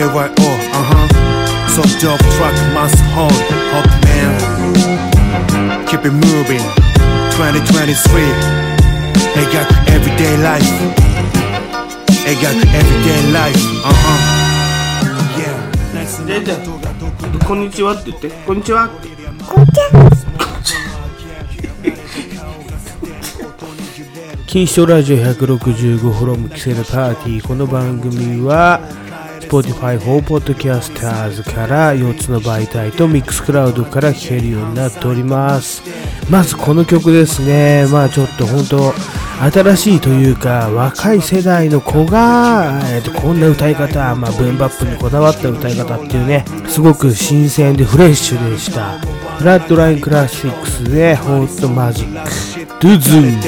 KYO, uh huh. So dope truck must hold, hot man. Keep it moving. 2023. Hey, got everyday life. Got everyday life. Uh huh. Yeah. Nice でじゃあこんにちはって言ってこんにちはってキーストラジオ165フロムキセルパーティーこの番組は Spotify for Podcasters から4つの媒体とミックスクラウドから聴けるようになっております。まずこの曲ですね。まあちょっと本当新しいというか若い世代の子が、えー、とこんな歌い方、まあ、ブンバップにこだわった歌い方っていうねすごく新鮮でフレッシュでした。ブラッドラインクラシックスでホットマジックドゥズン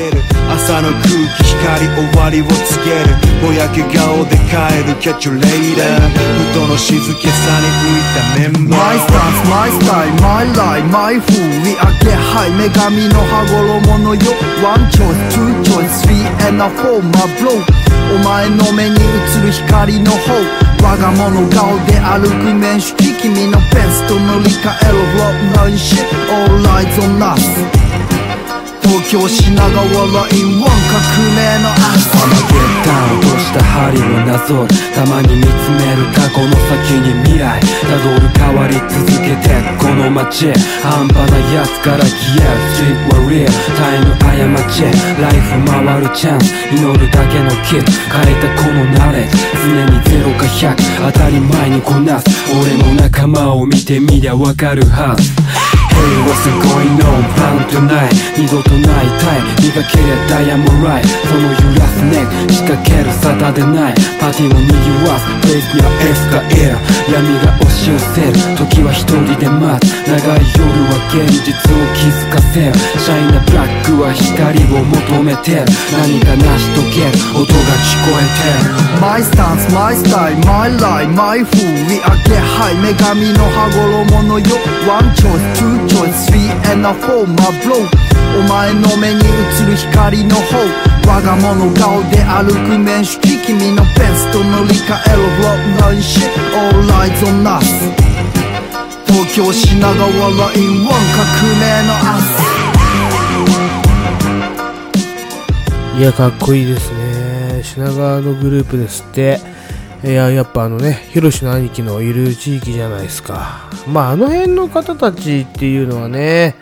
朝の空気光終わりを告げるぼやけ顔で帰るキャッチュレイダーふとの静けさに浮いたメンバー My stance, my style, my life, my fool We are get high 女神の羽衣のよ One choice, two choice, three and a four My blow お前の目に映る光の方我が物顔で歩く面識君のペンスと乗り換える Rock line shit All eyes on us 東京品川ラインワン革命の朝アマゲッタン落とした針をなぞるたまに見つめる過去の先に未来たどる変わり続けてこの街半端なやつから消える Street は real タイム過ちライフ回るチャンス祈るだけのキッ変えたこのナレッジ常に0か100当たり前にこなす俺の仲間を見てみりゃわかるはず Hey, what's going on? Plan tonight 二度とないタイ磨けりゃダイヤモライその揺らすネック仕掛ける沙汰でないパーティーを賑わす Place には F が L 闇が押し寄せる時は一人で待つ長い夜は現実を気づかせるシャイなブラックは光を求めてる何か成し遂げる音が聞こえてる My stance, my style, my life, my fool. We are get high 女神の羽衣のよ。One choice, two choice, three and a four My blow お前の目に映る光の方我が物顔で歩く面識君のペンスと乗り換える Rock line shit All eyes on us 東京品川ラインワン革命の朝いや、かっこいいですね。品川のグループですって。いや、やっぱあのね、ヒロシの兄貴のいる地域じゃないですか。まあ、あの辺の方たちっていうのはね、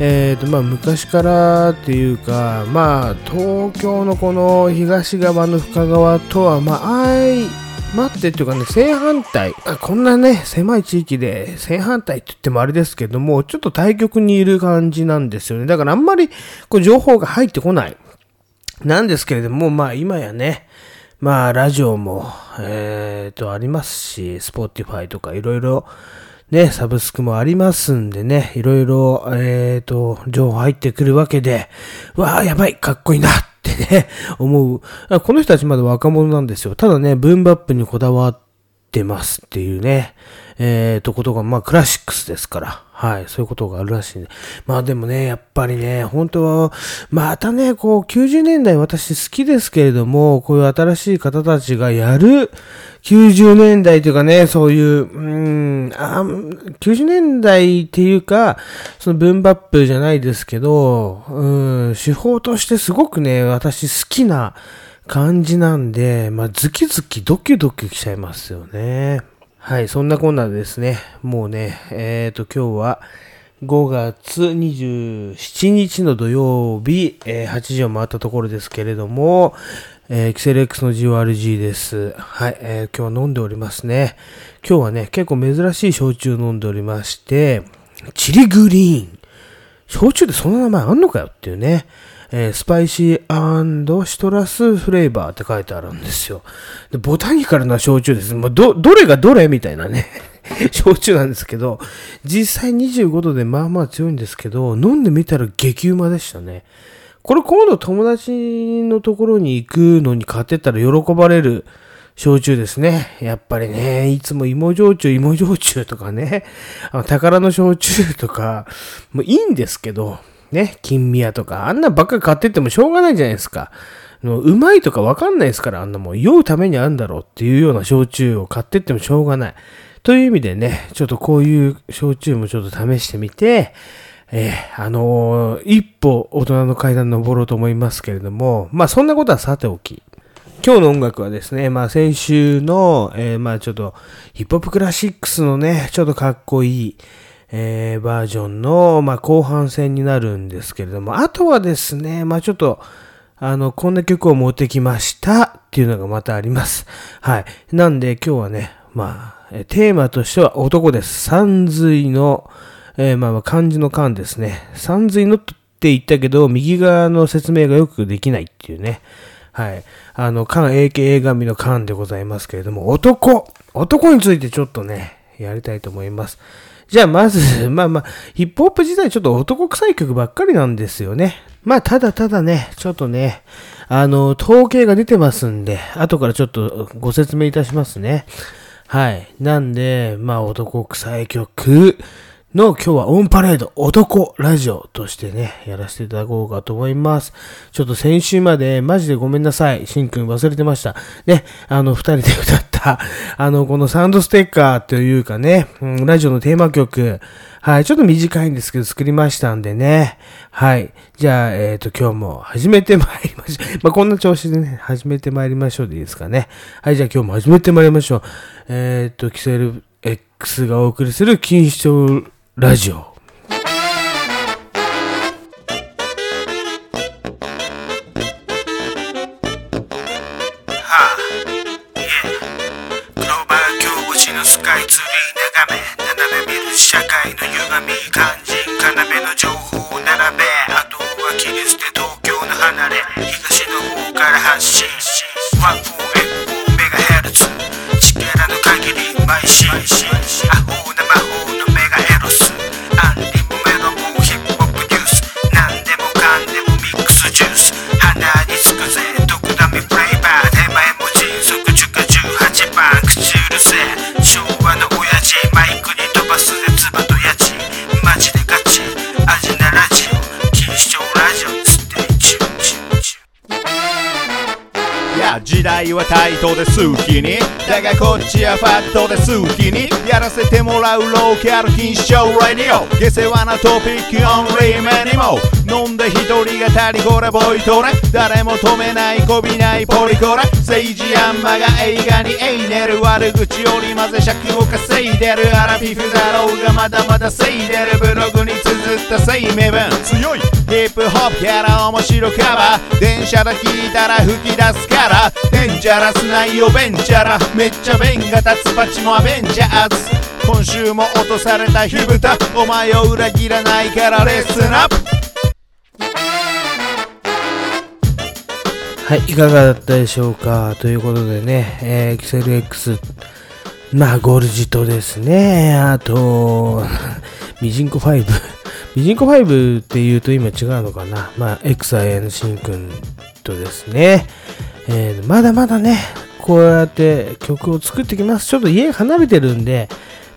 えーと、まあ、昔からっていうか、まあ、東京のこの東側の深川とは、まあ、相まってっていうかね、正反対。こんなね、狭い地域で正反対って言ってもあれですけども、ちょっと対極にいる感じなんですよね。だからあんまりこう情報が入ってこない。なんですけれども、まあ今やね、まあラジオも、えーと、ありますし、Spotify とかいろいろね、サブスクもありますんでね、いろいろ、えーと、情報入ってくるわけで、わあ、やばい、かっこいいなってね、思う。この人たちまだ若者なんですよ。ただね、ブームバップにこだわってますっていうね、えーと、ことが、まあ、クラシックスですから。はい、そういうことがあるらしいんで。まあでもね、やっぱりね、本当は、またね、こう、90年代私好きですけれども、こういう新しい方たちがやる、90年代というかね、そういう、うーん、90年代っていうか、そのブンバップじゃないですけど、うん、手法としてすごくね、私好きな感じなんで、まあ、ズキズキドキドキしちゃいますよね。はい、そんなこんなでですね、もうね、えっ、と、今日は5月27日の土曜日、えー8時を回ったところですけれども、えー、キセル X の GORG です。はい、えー今日は飲んでおりますね。今日はね、結構珍しい焼酎飲んでおりまして、チリグリーン。焼酎でそんな名前あんのかよっていうね。えースパイシーシトラスフレーバーって書いてあるんですよ。でボタニカルな焼酎です。まあ、ど、どれがどれみたいなね。焼酎なんですけど、実際25度でまあまあ強いんですけど、飲んでみたら激うまでしたね。これ今度友達のところに行くのに買ってったら喜ばれる焼酎ですね。やっぱりね、いつも芋焼酎、芋焼酎とかね、あの宝の焼酎とか、もういいんですけど、ね、金宮とか、あんなばっか買ってってもしょうがないじゃないですか。うまいとかわかんないですから、あんなもん。酔うためにあるんだろうっていうような焼酎を買ってってもしょうがない。という意味でね、ちょっとこういう焼酎もちょっと試してみて、えーあのー一歩大人の階段登ろうと思いますけれども、まあそんなことはさておき、今日の音楽はですね、まあ先週の、えーまあちょっとヒップホップクラシックスのね、ちょっとかっこいい、えーバージョンの、まあ後半戦になるんですけれども、あとはですね、まあちょっと、あの、こんな曲を持ってきましたっていうのがまたあります。はい。なんで今日はね、まあ、テーマとしては男です。三髄の、えーまあ漢字の漢ですね。三髄のって言ったけど、右側の説明がよくできないっていうね。はい。あの、漢 AKA 神の漢でございますけれども、男男についてちょっとね、やりたいと思います。じゃあまず、まあまあ、ヒップホップ自体ちょっと男臭い曲ばっかりなんですよね。まあ、ただただね、ちょっとね、あの、統計が出てますんで、後からちょっとご説明いたしますね。はい。なんで、まあ、男臭い曲の今日はオンパレード男ラジオとしてね、やらせていただこうかと思います。ちょっと先週までマジでごめんなさい。しんくん忘れてました。ね、あの、二人で歌った、あの、このサウンドステッカーというかね、うんラジオのテーマ曲、はい、ちょっと短いんですけど作りましたんでね。はい。じゃあ、えっ、と、今日も始めてまいりましょう。まあ、こんな調子でね、始めてまいりましょうでいいですかね。はい、じゃあ今日も始めてまいりましょう。えっ、と、キセル X がお送りする錦糸町ラジオ。グローバー京越しのスカイツリー眺め。斜め見る社会の歪み肝心要の情報を並べ。あとは切り捨て東京の離れ。東の方から発信 14F4 メガヘルツ。力の限り邁進アホな時代はタイトで好きに。だがこっちはファットで好きに。やらせてもらうローキャル禁止症ラディオ。下世話なトピックオンリー目にも飲んで一人語りこれボイトレ誰も止めないこびないポリコレ政治ヤンマが映画にエイネル悪口を織り交ぜ尺を稼いでる。アラフィフだろうがまだまだせいでるブログに綴った声明文。強い。ヒップホップキャラ面白カバー。電車で聞いたら吹き出すからデンジャラス内容ベンチャラ。めっちゃ弁が立つパチもアベンジャーズ。今週も落とされた火蓋。お前を裏切らないからレッスンアップ。はい、いかがだったでしょうか？ということでね、えー、キセル X、まあ、ゴルジとですね、あと、ミジンコ5。ミジンコ5って言うと今違うのかな？まあ、XIN シンくんとですね、えーまだまだね、こうやって曲を作ってきます。ちょっと家離れてるんで、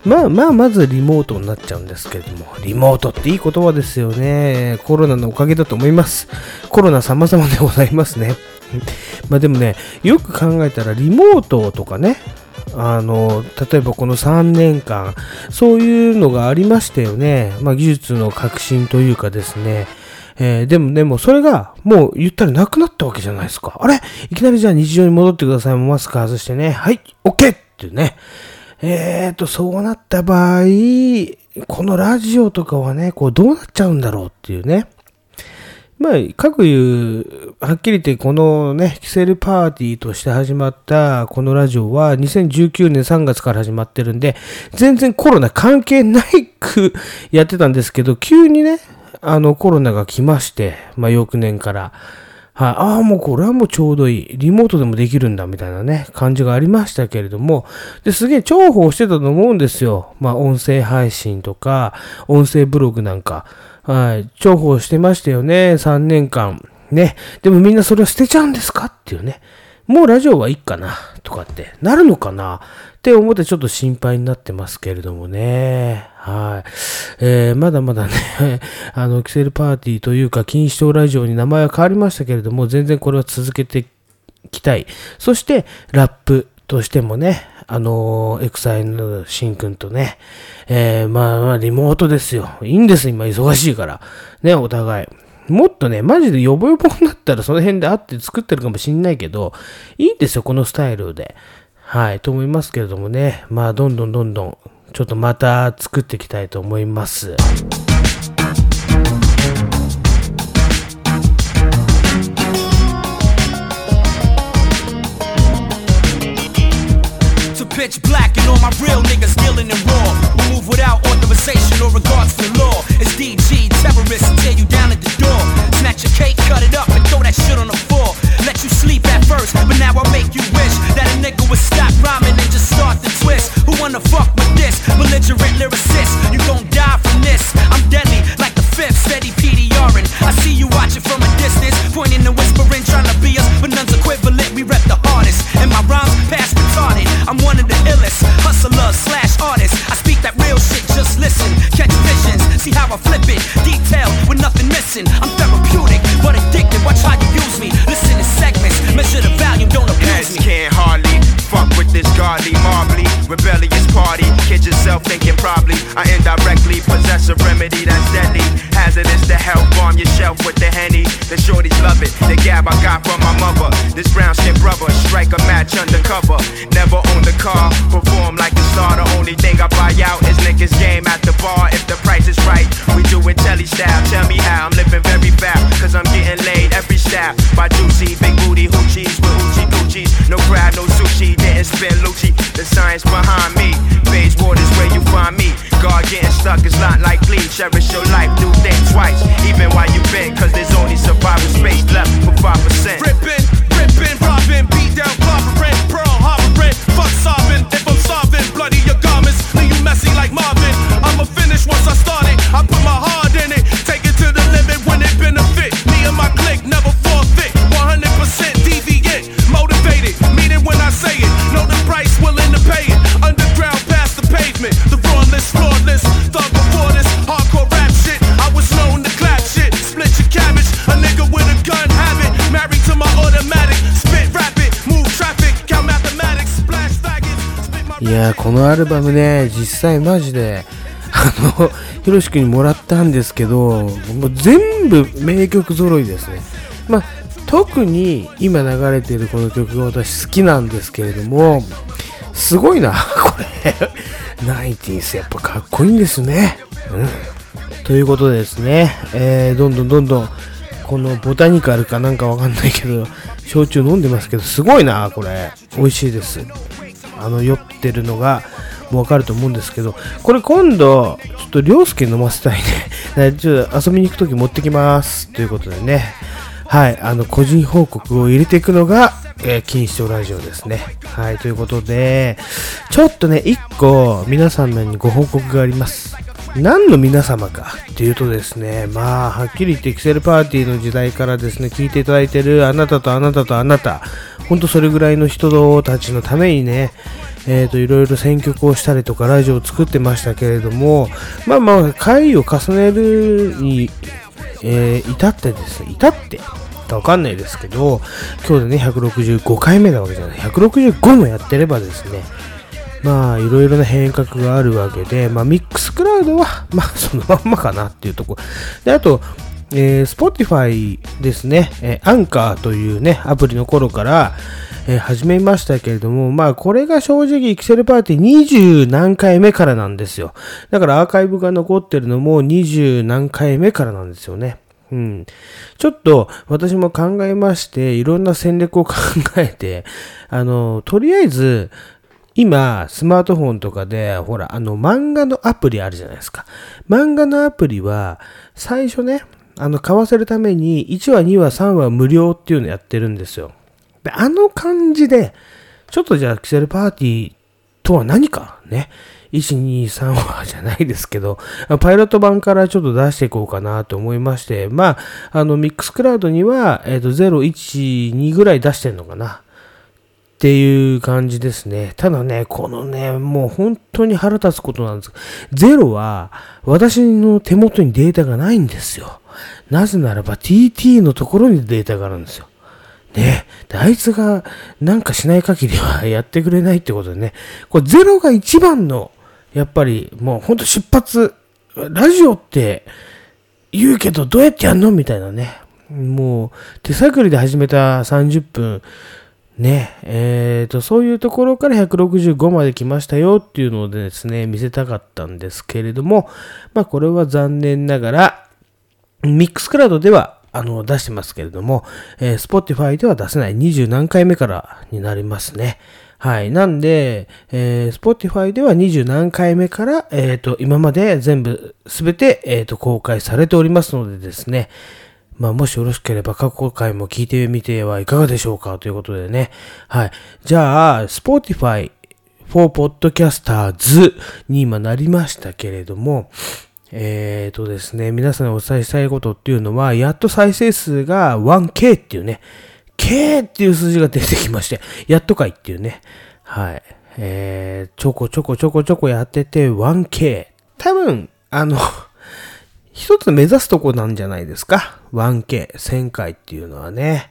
まあまあ、まずリモートになっちゃうんですけれども、リモートっていい言葉ですよね。コロナのおかげだと思います。コロナ様々でございますね。まあでもね、よく考えたらリモートとかね、あの、例えばこの3年間、そういうのがありましたよね。まあ技術の革新というかですね。えーでも、でも、それが、もう言ったらなくなったわけじゃないですか。あれ？いきなりじゃあ日常に戻ってください。マスク外してね。はい、OK! っていうね。えーと、そうなった場合、このラジオとかはね、こう、どうなっちゃうんだろうっていうね。まあ、各言う、はっきり言って、このね、キセルパーティーとして始まったこのラジオは2019年3月から始まってるんで、全然コロナ関係ないく やってたんですけど、急にね、あのコロナが来まして、まあ翌年から、はい、ああ、もうこれはもうちょうどいい。リモートでもできるんだ、みたいなね、感じがありましたけれども、で、すげえ重宝してたと思うんですよ。まあ、音声配信とか、音声ブログなんか。はい、重宝してましたよね、3年間。ね。でもみんなそれを捨てちゃうんですかっていうね。もうラジオはいいかなとかってなるのかなって思ってちょっと心配になってますけれどもね。はい。えー、まだまだね、あの、キセルパーティーというか、錦糸町ラジオに名前は変わりましたけれども、全然これは続けていきたい。そして、ラップとしてもね、あのー、エクサイのシンくんとね、えー、まあまあ、リモートですよ。いいんです、今忙しいから。ね、お互い。もっとね、マジでヨボヨボになったらその辺で会って作ってるかもしんないけど、いいんですよ、このスタイルで。はい、と思いますけれどもね。まあ、どんどんどんどん、ちょっとまた作っていきたいと思います。pitch black and all my real niggas skillin' and raw. We move without authorization or regards to law. It's DG, terrorists, tear you down at the door. Snatch your cake, cut it up, and throw that shit on the floor. Let you sleep at first, but now I make you wish that a nigga would stop rhyming and just start the twist. Who wanna fuck with this? Belligerent lyricist, you gon' die from this. I'm deadly, like the fifth, steady PDRing. I see you watching from a distance, pointing and whispering, trying to be us, but none's equivalent. We rep the hardest, and my rhymes pass retarded. I'm one of the illest, hustler slash artist. I speak that real shit, just listen, catch visions, see how I flip it, detailed with nothing missing. I'm therapeutic, but addicted. Watch how you use me. Listen measure the value, don't abuse me. can't hardly fuck with this godly, marbly, rebellious party. Kid yourself thinking probably I indirectly possess a remedy that's deadly. Hazardous to help bomb your shelf with the henny. The shorties love it. The gab I got from my mother. This brown skin brother strike a match undercover. Never own the car, perform like a star. The only thing I buy out is niggas game at the bar. If the price is right, we do it telly style. Tell me how I'm living very fast, cause I'm getting laid every step. By juicy, coochies. No sushi, didn't spin Lucci. The science behind me. Beige water's where you find me. God getting stuck is not like please. Cherish your life, do things twice. Even while you been, cause there's only survival space left for 5%. Rippin', rippin', robbin', beat down, clobbering, pearl harboring. Fuck sobbing, if I'm starving, bloody your garments. Leave you messy like Marvin. I'ma finish once I start it. I put my heart when I say it. Know the price, willing to pay it. Underground past the pavement. The flawless, flawless. Thug before this hardcore rap shit. I was known to clap shit. Split your cabbage. A nigga with a gun habit. Married to my automatic. Spit rapid. Move traffic. Count mathematics. Splash faggots. Spit my いやこのアルバムね実際マジであのひろしくんにもらったんですけどもう全部名曲揃いですねまあ特に今流れているこの曲が私好きなんですけれどもすごいな これナインティースやっぱかっこいいんですねうんということでですね、えー、どんどんどんどんこのボタニカルかなんかわかんないけど焼酎飲んでますけどすごいなこれ美味しいですあの酔ってるのがもうわかると思うんですけど、これ今度、ちょっと涼介飲ませたいね。ちょっと遊びに行くとき持ってきます。ということでね。はい、あの、個人報告を入れていくのが、えー、錦糸町ラジオですね。はい、ということで、ちょっとね、一個、皆さんにご報告があります。何の皆様かっていうとですね、まあ、はっきり言ってエクセルパーティーの時代からですね、聞いていただいてるあなたとあなたとあなた、ほんとそれぐらいの人たちのためにね、えーと、いろいろ選曲をしたりとかラジオを作ってましたけれども、まあまあ、回を重ねるに、えー、至ってですね、至ってかわかんないですけど、今日でね、165回目なわけじゃない。165もやってればですね、まあ、いろいろな変革があるわけで、まあ、ミックスクラウドは、まあ、そのまんまかなっていうところ。で、あと、えー、Spotify ですね、えー、アンカーというね、アプリの頃から、えー、始めましたけれども、まあ、これが正直、エクセルパーティー20何回目からなんですよ。だからアーカイブが残ってるのも20何回目からなんですよね。うん。ちょっと私も考えまして、いろんな戦略を考えて、あの、とりあえず、今、スマートフォンとかで、ほら、あの、漫画のアプリあるじゃないですか。漫画のアプリは、最初ね、あの、買わせるために、1話、2話、3話無料っていうのやってるんですよ。で、あの感じで、ちょっとじゃあ、キセルパーティーとは何かね。1、2、3話じゃないですけど、パイロット版からちょっと出していこうかなと思いまして、まあ、あの、ミックスクラウドには、えっ、ー、と、0、1、2ぐらい出してんのかな。っていう感じですね。ただね、このね、もう本当に腹立つことなんです。ゼロは、私の手元にデータがないんですよ。なぜならば TT のところにデータがあるんですよ。ね。あいつがなんかしない限りはやってくれないってことでね。これゼロが一番の、やっぱりもうほんと出発、ラジオって言うけどどうやってやんのみたいなね。もう手探りで始めた30分、ね、えーと、そういうところから165まで来ましたよっていうのをですね、見せたかったんですけれども、まあこれは残念ながら、ミックスクラウドではあの出してますけれども、えー、Spotify では出せない20何回目からになりますね。はい。なんで、えー、Spotify では20何回目から、えっ、ー、と、今まで全部すべて、えっ、ー、と、公開されておりますのでですね、まあ、もしよろしければ過去回も聞いてみてはいかがでしょうかということでね。はい。じゃあ、Spotify for Podcasters に今なりましたけれども、えーとですね、皆さんにお伝えしたいことっていうのは、やっと再生数が 1K っていうね、K っていう数字が出てきまして、やっとかいっていうね、はい。えー、ちょこちょこちょこちょこやってて 1K。多分、あの一つ目指すとこなんじゃないですか。1K、1000回っていうのはね。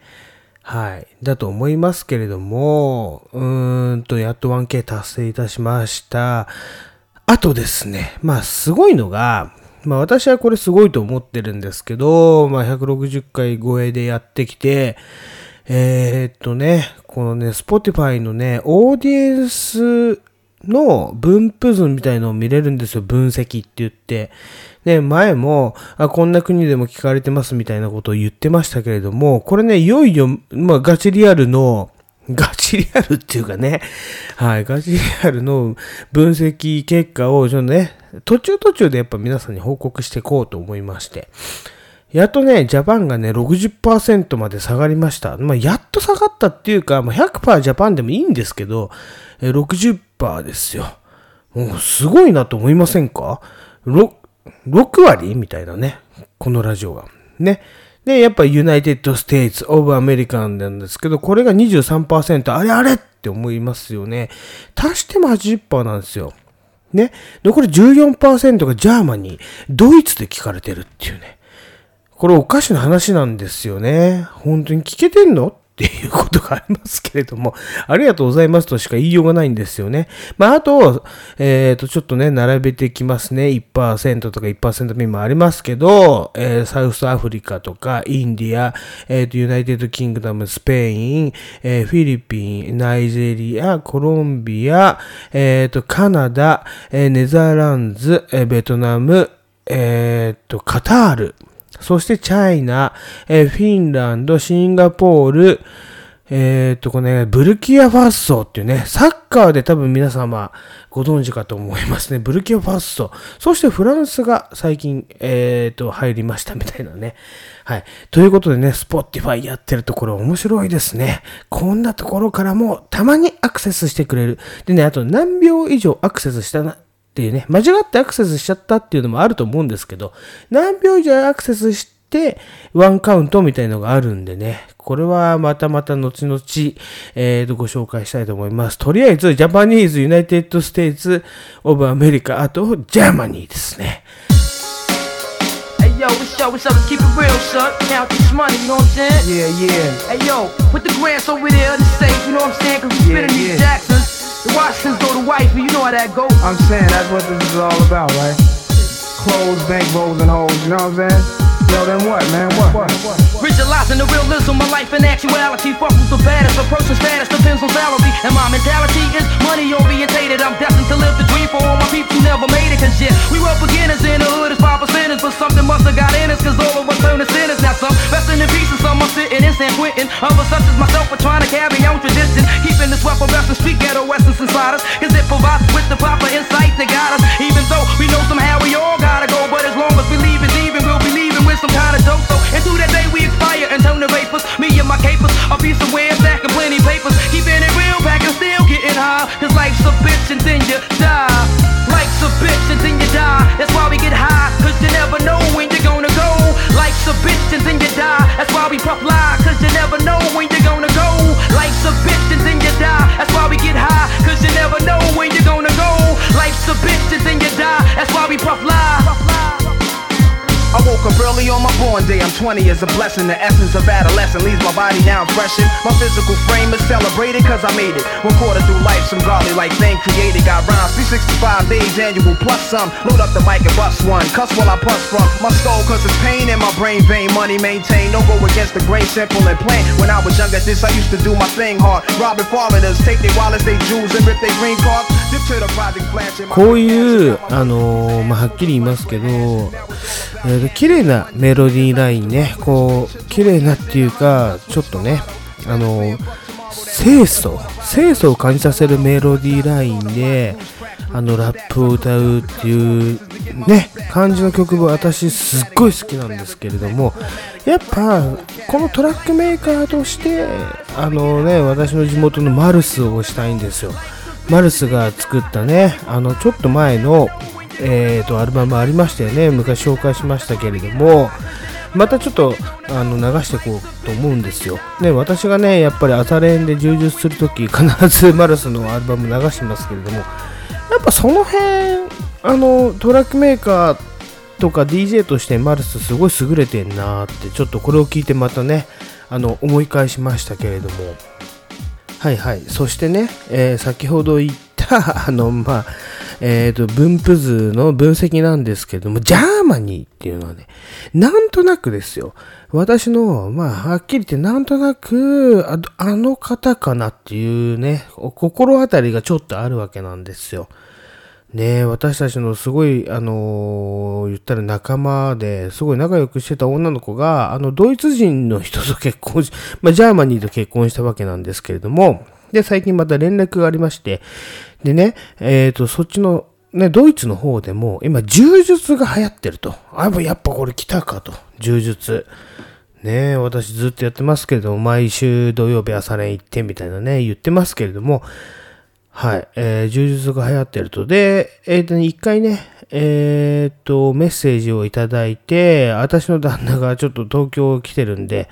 はい。だと思いますけれども、うーんと、やっと 1K 達成いたしました。あとですね、まあすごいのが、まあ私はこれすごいと思ってるんですけど、まあ160回超えでやってきて、えー、っとね、このね、Spotify のね、オーディエンスの分布図みたいのを見れるんですよ。分析って言って。ね、前も、あ、こんな国でも聞かれてますみたいなことを言ってましたけれども、これね、いよいよ、まあガチリアルの、ガチリアルっていうかね、はい、ガチリアルの分析結果を、ちょっとね、途中途中でやっぱ皆さんに報告していこうと思いまして、やっとね、ジャパンがね、60%まで下がりました。まあ、やっと下がったっていうか、まあ、100%ジャパンでもいいんですけど、60%ですよ。もうすごいなと思いませんか？6, 6割？みたいなね。このラジオが。ね。で、やっぱ United States of America なんですけど、これが23%、あれあれって思いますよね。足しても80%なんですよ。ね。残り14%が Germany、ドイツで聞かれてるっていうね。これおかしな話なんですよね。本当に聞けてんのっていうことがありますけれども、ありがとうございますとしか言いようがないんですよね。まあ、あと、えっ、ー、と、ちょっとね、並べてきますね。1%とか1%未満ありますけど、えー、 South Africa とか、 India、えっ、ー、と、 United Kingdom、スペイン、えフィリピン、ナイジェリア、コロンビア、えっ、と、カナダ、え Netherlands、えベトナム、えっ、と、カタール、そして China、えー、フィンランド、シンガポール、えっ、と、このね、ブルキナファソっていうね、サッカーで多分皆様ご存知かと思いますね。ブルキナファソ。そしてフランスが最近、えっ、と、入りましたみたいなね。はい。ということでね、スポティファイやってるところ面白いですね。こんなところからもたまにアクセスしてくれる。でね、あと何秒以上アクセスしたな、っていうね、間違ってアクセスしちゃったっていうのもあると思うんですけど、何秒以上アクセスして、ワンカウントみたいのがあるんでね、これはまたまた後々、えー、とご紹介したいと思います。とりあえず、 Japanese・United States of America、あと、 Germany ですね。yo, what's up, what's up? Keep it real, son. Count this money, you know what I'm saying? Yeah, yeah. Hey, yo, put the grants over there in the safe, you know what I'm saying? Cause we yeah, spinning yeah. these Jacksons. The Washingtons go to wifey, you know how that goes. I'm saying that's what this is all about, right? Clothes, bank rolls, and hoes, you know what I'm saying? Yo, then what, man? What, what, what? Visualizing the realism of life in actuality. Fuck who's the baddest. A person's status depends on salary. And my mentality is money orientated. I'm destined to live the dream for all my people who never made it. Cause yeah, we were beginners in the hood as five percenters. But something must have got in us. Cause all of us turn to sinners. Now some resting in and some are sitting in San Quentin. Others such as myself are trying to carry on tradition. Keeping this weapon best and street ghetto essence inside us. Cause it provides with the proper insight that got us. Even though we know somehow we all gotta go. But as long as we leave it is some kind of dope, so and through that day we expire and turn the vapors. Me and my capers, a piece of web stack and plenty papers. Keeping it real back still getting high. Cause life's a bitch and then you die. Life's a bitch and then you die. That's why we get high, cause you never know when you're gonna go. Life's a bitch and then you die. That's why we puff lie, cause you never know when you're gonna go. Life's a bitch and then you die. That's why we get high, cause you never know when you're gonna go. Life's a bitch and then you die. That's why we puff lie. 20 is a blessing. The essence of adolescence leaves my body now freshened. My physical frame is celebrated cause I made it. One quarter through life, some godly like thing created. Got rhymes 365 days annual plus some. Load up the mic and bust one. Cuss while I puss from my skull cause it's pain in my brain vein. Money maintained. Don't go against the grain, simple and plain. When I was younger, this I used to do my thing hard. Robbing foreigners, take their wallets, they jewels, and rip their green cards. こういう、あのーまあ、はっきり言いますけど、えーと綺麗なメロディーラインね、こう、綺麗なっていうか、ちょっとね、あのー清楚、清楚を感じさせるメロディーラインで、あの、ラップを歌うっていう、ね、感じの曲も私すっごい好きなんですけれども、やっぱ、このトラックメーカーとして、あのね、私の地元のマルスをしたいんですよ。マルスが作ったね、あの、ちょっと前の、えーと、アルバムありましたよね。昔紹介しましたけれども、またちょっと、あの、流していこうと思うんですよ。ね、私がね、やっぱり朝練で充実するとき、必ず マルスのアルバム流してますけれども、やっぱその辺、あの、トラックメーカーとか DJ としてマルスすごい優れてんなーって、ちょっとこれを聞いてまたね、あの、思い返しましたけれども、はいはい。そしてね、えー先ほど言った、あの、まあ、えっ、と、分布図の分析なんですけども、 Germany っていうのはね、なんとなくですよ。私の、まあ、はっきり言って、なんとなく、ああの方かなっていうね、心当たりがちょっとあるわけなんですよ。ね、私たちのすごい、あのー言ったら仲間で、すごい仲良くしてた女の子が、あの、ドイツ人の人と結婚し、まあ、 Germany と結婚したわけなんですけれども、で、最近また連絡がありまして、でね、えっ、と、そっちの、ね、ドイツの方でも、今、柔術が流行ってると。あ、やっぱこれ来たかと。柔術。ね、私ずっとやってますけれども、毎週土曜日朝練行ってみたいなね、言ってますけれども、はい、えー、柔術が流行ってると。で、えっ、とね、一回ね、えっ、と、メッセージをいただいて、私の旦那がちょっと東京来てるんで、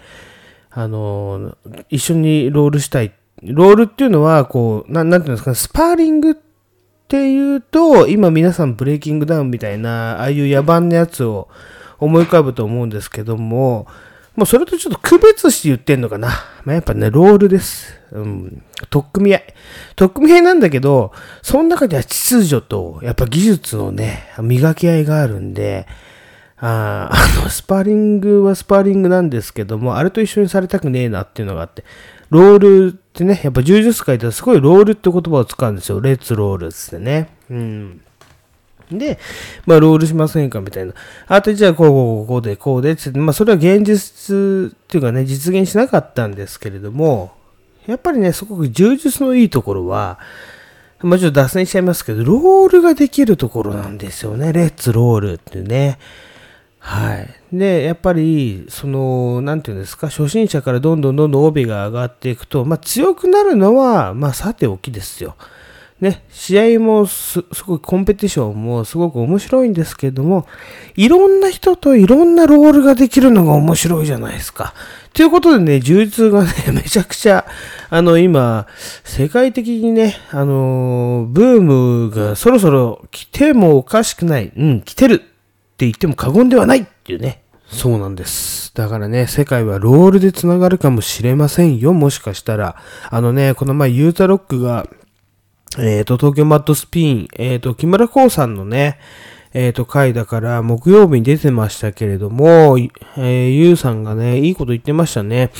あのー一緒にロールしたい。ロールっていうのは、こう、ななんていうんですか、スパーリングっていうと、今皆さんブレイキングダウンみたいな、ああいう野蛮なやつを思い浮かぶと思うんですけども、もうそれとちょっと区別して言ってんのかな。まあ、やっぱね、ロールです。うん。取っ組み合い。取っ組み合いなんだけど、その中では秩序と、やっぱ技術のね、磨き合いがあるんで、ああの、スパーリングはスパーリングなんですけども、あれと一緒にされたくねえなっていうのがあって、ロールってね、やっぱ柔術界ではすごいロールって言葉を使うんですよ。レッツロールってね。うん。で、まあ、ロールしませんかみたいな。あと、じゃあ、こう、こう、こうで、こうで、つって、まあ、それは現実っていうかね、実現しなかったんですけれども、やっぱりね、すごく充実のいいところは、まあ、ちょっと脱線しちゃいますけど、ロールができるところなんですよね。レッツロールっていうね。はい。で、やっぱり、その、なんていうんですか、初心者からどんどんどんどん帯が上がっていくと、まあ、強くなるのは、まあ、さておきですよ。ね、試合もす、すごいコンペティションもすごく面白いんですけども、いろんな人といろんなロールができるのが面白いじゃないですか。ということでね、充実がね、めちゃくちゃ、あの、今、世界的にね、あのブームがそろそろ来てもおかしくない。うん、来てるって言っても過言ではないっていうね。そうなんです。だからね、世界はロールで繋がるかもしれませんよ、もしかしたら。あのね、この前、ユータロックが、えっ、と、東京マッドスピン、えっ、と、木村光さんのね、えっ、と、回だから、木曜日に出てましたけれども、えー、ゆうさんがね、いいこと言ってましたね。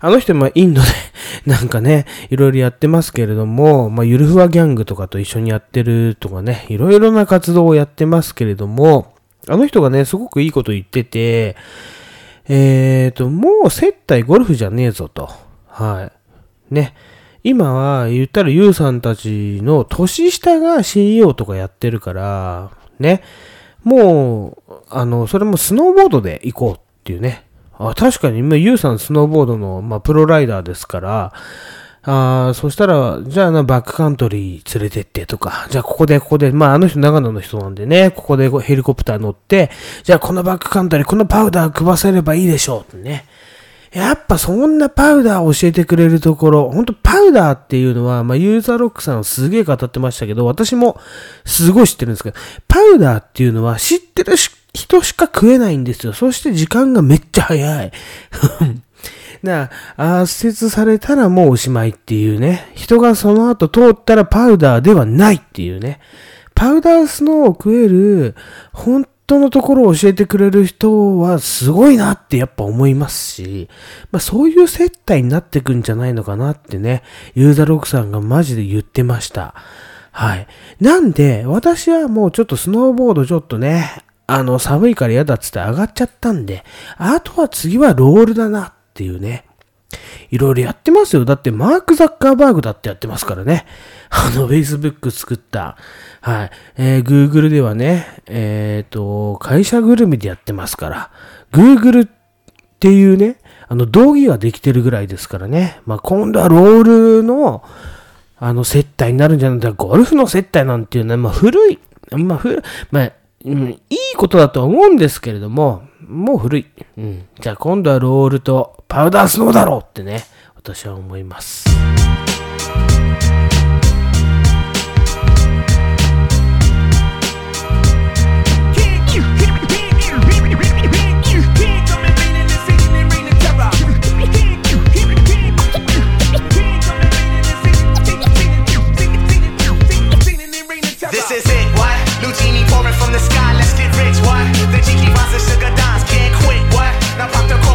あの人、まあ、インドで、なんかね、いろいろやってますけれども、まあ、ゆるふわギャングとかと一緒にやってるとかね、いろいろな活動をやってますけれども、あの人がね、すごくいいこと言ってて、えっ、と、もう接待ゴルフじゃねえぞと。はい。ね。今は言ったらユウさんたちの年下が CEO とかやってるから、ね。もう、あの、それもスノーボードで行こうっていうね。あ確かに、今ユウさんスノーボードの、まあ、プロライダーですから、あそしたら、じゃあな、バックカントリー連れてってとか、じゃあここで、ここで、まああの人長野の人なんでね、ここでヘリコプター乗って、じゃあこのバックカントリー、このパウダー配せればいいでしょうってね。やっぱそんなパウダー教えてくれるところ、ほんとパウダーっていうのは、まあユーザーロックさんすげえ語ってましたけど、私もすごい知ってるんですけど、パウダーっていうのは知ってる人しか食えないんですよ。そして時間がめっちゃ早い。な圧接されたらもうおしまいっていうね。人がその後通ったらパウダーではないっていうね。パウダースノーを食える、本当のところを教えてくれる人はすごいなってやっぱ思いますし、まあそういう接待になってくんじゃないのかなってね、ユーザロックさんがマジで言ってました。はい。なんで、私はもうちょっとスノーボードちょっとね、あの、寒いから嫌だっつって上がっちゃったんで、あとは次はロールだなっていうね。いろいろやってますよ。だってマーク・ザッカーバーグだってやってますからね。あの、Facebook 作った。はい。えー、Google ではね、えっ、と、会社ぐるみでやってますから。Google っていうね、あの、道義はできてるぐらいですからね。まあ、今度はロールの、あの、接待になるんじゃないか。ゴルフの接待なんていうのは、まあ、古い。まあ、古い。まあ、うん、いいことだとは思うんですけれども、もう古い。うん。じゃあ今度はロールとパウダースノーだろうってね、私は思います。Now pop the cork and steam the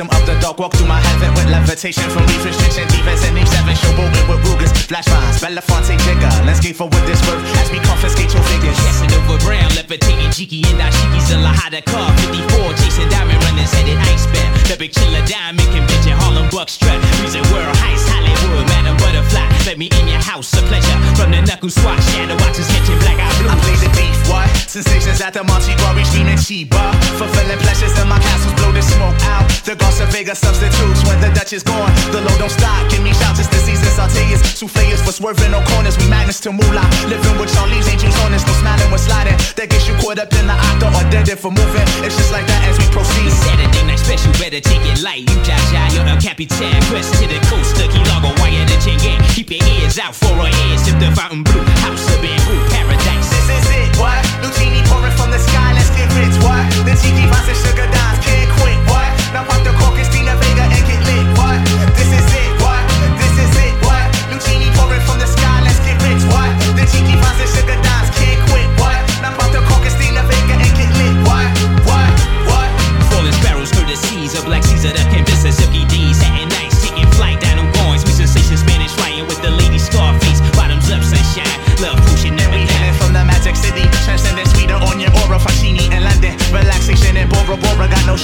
Phantom of the dark, walk through my heaven with levitation from reef restriction, defense and seven showboating with Rugers, flash vines, Belafonte jigger. Let's get for what this worth as we confiscate your figures. Passing over brown, levitating cheeky and dashikis in La Hada car 54, chasing diamond runners headed ice bear. The big chiller diamond convention, Harlem Buck strut. Music world heist, Hollywood, Madam Butterfly. Let me in your house, a pleasure. From the knuckle swat, shadow watches catching black eye I play the beef, what? Sensations at the Monte Glory screaming Chiba. Fulfilling pleasures in my castles, blow the smoke out. The Goss Vega substitutes when the Dutch is gone. The low don't stop, give me shouts, it's the season sauteers. Souffleurs for swerving no corners, we magnets to moolah. Living with Charlie's angels on us, no smiling when sliding. That gets you caught up in the octa or dead if for moving. It's just like that as we proceed. Saturday night special, better take it light. You jaja, you're El Capitan. Quest to the coast, the key logo, wire the chain gang. Keep your ears out for our ears. Sip the fountain blue, house of bamboo, paradise. This is it, what? Lucini pouring from the sky, let's get rich, what? The cheeky vines and sugar dimes can't quit, what? Now pop the cork and steam the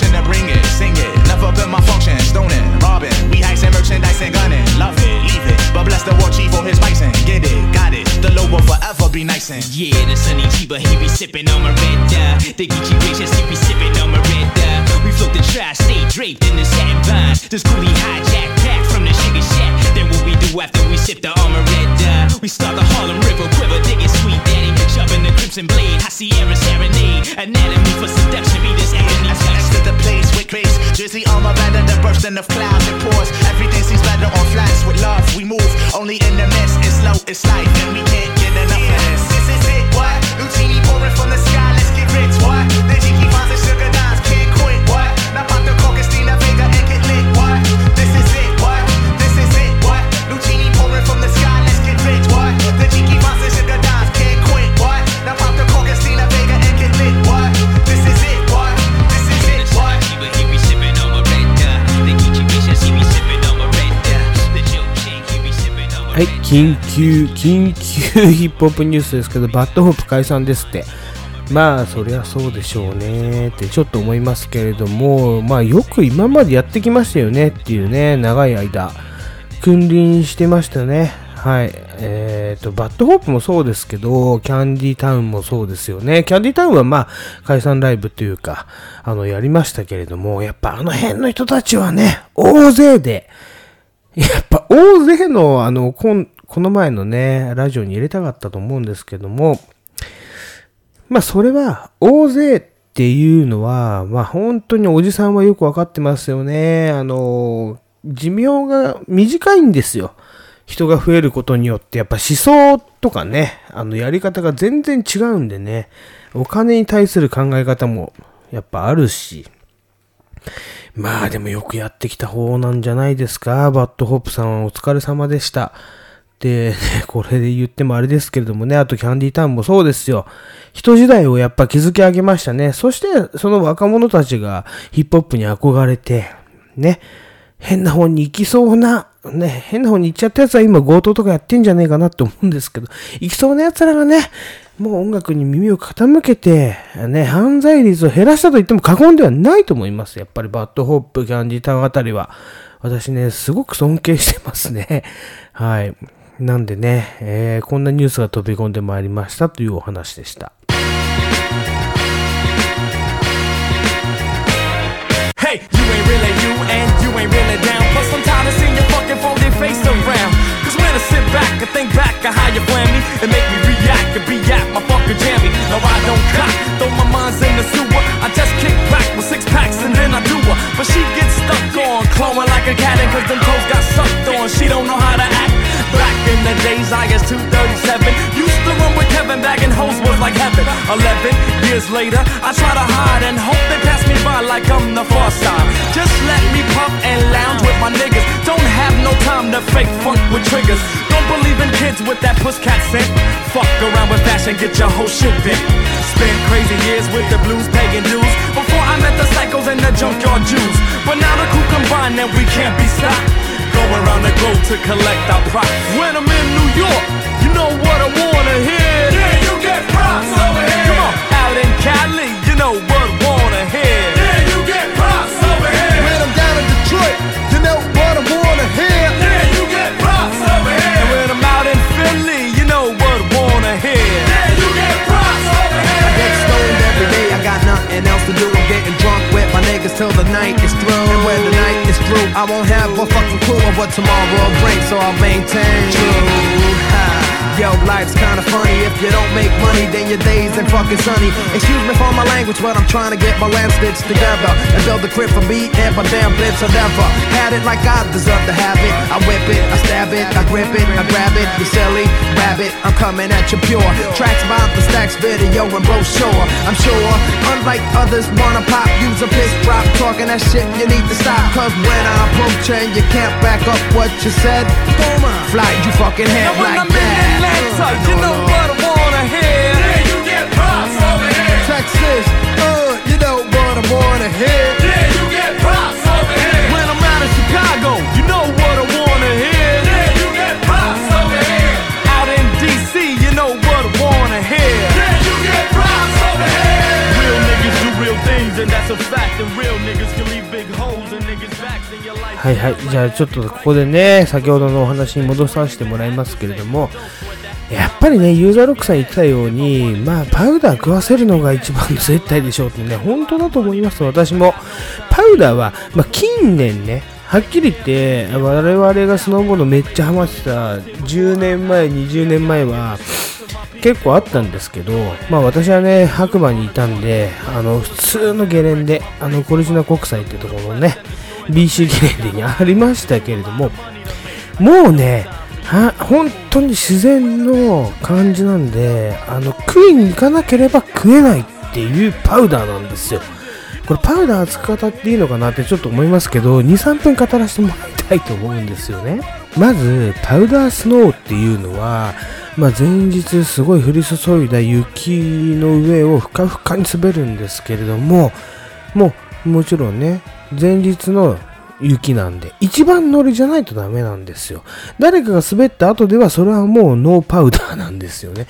Got to bring it, sing it. Never been my function, stoning, robbing. We heisting merchandise and gunning, love it, leave it. But bless the war chief for his bison, get it, got it. The low will forever be nice and. Yeah, the sunny Chiba, he be sipping on dye. The Geechee gracious, he be sipping on dye. We float the trash, stay draped in the satin vines. This coolie hijack back from the sugar shack. Then do after we sip the armor red dye? Uh, we start the Harlem River quiver, digging sweet daddy. Shoving the crimson blade, high Sierra serenade. Anatomy for seduction, be this ebony Let's touch. to the place with grace. Jersey armor better than bursting of clouds and pores. Everything seems better on flats with love. We move only in the mist. It's slow, it's life, and we can't get enough of this. This is it, what? Lucini pouring from the sky, let's get rich, what? The cheeky vines and sugar はい、緊急、緊急 ヒップホップニュースですけど、 BAD HOP 解散ですって。まあ、そりゃそうでしょうねってちょっと思いますけれども、まあ、よく今までやってきましたよねっていうね、長い間、君臨してましたね。はい。えっ、と、 BAD HOP もそうですけど、 KANDYTOWN もそうですよね。 KANDYTOWN はまあ、解散ライブというか、あの、やりましたけれども、やっぱあの辺の人たちはね、大勢で、やっぱ大勢の、あの、こんこの前のね、ラジオに入れたかったと思うんですけども、まあそれは、大勢っていうのは、まあ本当におじさんはよくわかってますよね。あの、寿命が短いんですよ。人が増えることによって、やっぱ思想とかね、あの、やり方が全然違うんでね、お金に対する考え方もやっぱあるし、まあでもよくやってきた方なんじゃないですか。 BAD HOP さんはお疲れ様でした。で、これで言ってもあれですけれどもね、あと KANDYTOWN もそうですよ。一時代をやっぱ築き上げましたね。そしてその若者たちがヒップホップに憧れて、ね、変な方に行きそうな、ね、変な方に行っちゃったやつは今強盗とかやってんじゃねえかなって思うんですけど、行きそうな奴らがね、もう音楽に耳を傾けて、ね、犯罪率を減らしたと言っても過言ではないと思います。やっぱりバッドホップ、キャンディタウンあたりは。私ね、すごく尊敬してますね。はい。なんでね、えー、こんなニュースが飛び込んでまいりましたというお話でした。Hey, you ain't really you and you ain't really down. Plus, I'm tired of seeing your fucking phony face around. Sit back and think back of how you plan me and make me react and be at my fucking jammy. No, I don't cock, though my mind's in the sewer. I just kick back with six packs and then I do her. But she gets stuck on, clawing like a cat, and cause them toes got sucked on. She don't know how to act. Back in the days, I guess 237. Used to run with Kevin, bagging hoes was like heaven. 11 years later, I try to hide fake funk with triggers. Don't believe in kids with that puss cat scent. Fuck around with fashion, get your whole shit bent. Spent crazy years with the blues, pagan dudes. Before I met the psychos and the junkyard Jews. But now the crew combined and we can't be stopped. Going around the globe to collect our props. When I'm in New York, you know what I wanna hear. Yeah, you get props over here. Come on, out in Cali, you know what till the night is through. And when the night is through, I won't have a fucking clue of what tomorrow will bring, so I'll maintain. True. Yo, life's kinda funny. If you don't make money, then your days ain't fucking sunny. Excuse me for my language, but I'm trying to get my land stitched together and build a crib for me and my damn blips. I never had it like I deserve to have it. I whip it, I stab it, I grip it, I grab it. You silly rabbit, I'm coming at you pure. Tracks by the stacks, video and brochure. I'm sure, unlike others, wanna pop, use a piss drop, talking that shit. You need to stop, cause when I approach and you can't back up what you said, fly you fucking head Now like that. Atlanta, you know what I wanna hear. Yeah, you get props over here. Texas, uh, you know what I wanna hear. Yeah, you get props over here. When I'm out in Chicago, you know what I wanna hear. Yeah, you get props over here. Out in DC, you know what I wanna hear. Yeah, you get props over here. Real niggas do real things, and that's a fact. And real niggas can leave big holes in niggas' backs in your life. はいはい。じゃあちょっとここでね、先ほどのお話に戻させてもらいますけれども、やっぱりね、ユーザーロックさん言ってたように、まあ、パウダー食わせるのが一番の絶対でしょうってね、本当だと思います、私も。パウダーは、まあ、近年ね、はっきり言って、我々がスノーボードめっちゃハマってた10年前、20年前は、結構あったんですけど、まあ私はね、白馬にいたんで、あの、普通のゲレンデ、あの、コルジナ国際ってところのね、BC ゲレンデにありましたけれども、もうね、は本当に自然の感じなんで、あの、食いに行かなければ食えないっていうパウダーなんですよ。これパウダー使方っていいのかなってちょっと思いますけど、2、3分語らせてもらいたいと思うんですよね。まず、パウダースノーっていうのは、まあ、前日すごい降り注いだ雪の上をふかふかに滑るんですけれども、もう、もちろんね、前日の雪なんで、一番乗りじゃないとダメなんですよ。誰かが滑った後では、それはもうノーパウダーなんですよね。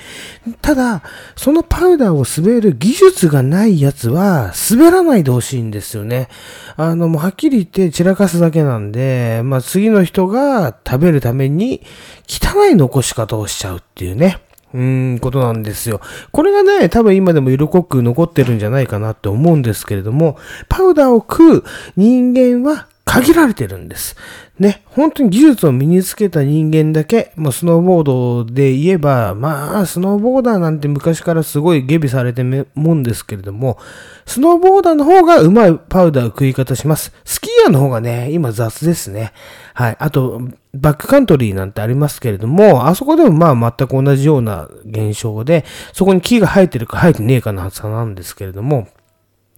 ただ、そのパウダーを滑る技術がないやつは、滑らないでほしいんですよね。あの、もうはっきり言って散らかすだけなんで、まあ次の人が食べるために、汚い残し方をしちゃうっていうね。うーん、ことなんですよ。これがね、多分今でも色濃く残ってるんじゃないかなって思うんですけれども、パウダーを食う人間は限られてるんです。ね、本当に技術を身につけた人間だけ、もうスノーボードで言えば、まあ、スノーボーダーなんて昔からすごい下美されてるもんですけれども、スノーボーダーの方がうまいパウダー食い方します。スキーヤーの方がね、今雑ですね。はい。あと、バックカントリーなんてありますけれども、あそこでもまあ全く同じような現象で、そこに木が生えてるか生えてねえかの差なんですけれども、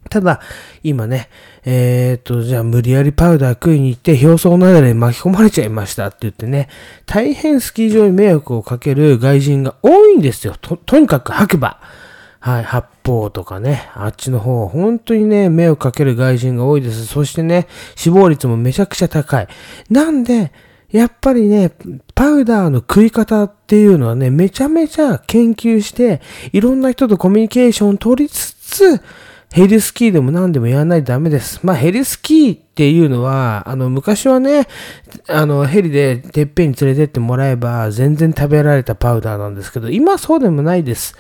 ただ、今ね、えっ、と、じゃあ無理やりパウダー食いに行って表層なだれに巻き込まれちゃいましたって言ってね、大変スキー場に迷惑をかける外人が多いんですよ。と、とにかく白馬。はい、八方とかね、あっちの方、本当にね、目をかける外人が多いです。そしてね、死亡率もめちゃくちゃ高い。なんで、やっぱりね、パウダーの食い方っていうのはね、めちゃめちゃ研究して、いろんな人とコミュニケーションを取りつつ、ヘリスキーでも何でもやらないとダメです。まあ、ヘリスキーっていうのは、あの、昔はね、あの、ヘリでてっぺんに連れてってもらえば、全然食べられたパウダーなんですけど、今そうでもないです。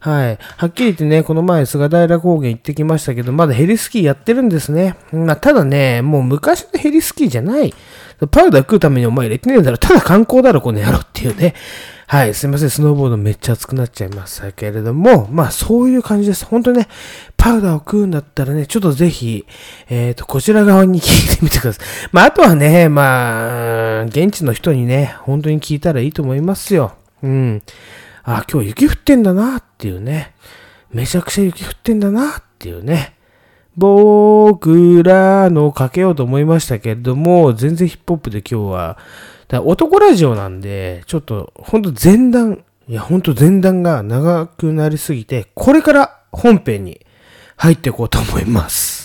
はい。はっきり言ってね、この前、菅平高原行ってきましたけど、まだヘリスキーやってるんですね。まあ、ただね、もう昔のヘリスキーじゃない。パウダー食うためにお前入れてねえんだろ。ただ観光だろ、この野郎っていうね。はい、すいません、スノーボードめっちゃ熱くなっちゃいましたけれども、まあそういう感じです。本当ね、パウダーを食うんだったらね、ちょっとぜひ、えっ、ー、と、こちら側に聞いてみてください。まああとはね、まあ、現地の人にね、本当に聞いたらいいと思いますよ。うん。あ、今日雪降ってんだなっていうね。めちゃくちゃ雪降ってんだなっていうね。僕らのかけようと思いましたけれども、全然ヒップホップで今日は、だ男ラジオなんで、ちょっと、ほんと前段、いや、ほんと前段が長くなりすぎて、これから本編に入っていこうと思います。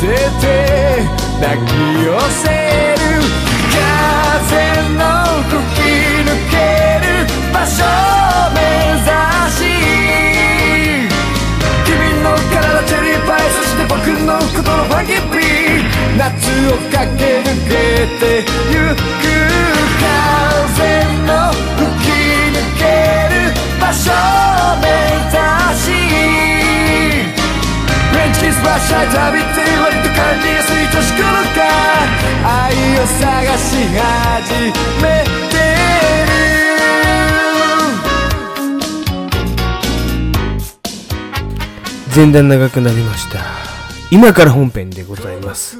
て抱き寄せる風の吹き抜ける場所を目指し君の体チェリーパイそして僕の心とファキー夏を駆け抜けてはしゃい旅って割と感じやすい年頃か愛を探し始めてる前段長くなりました。今から本編でございます。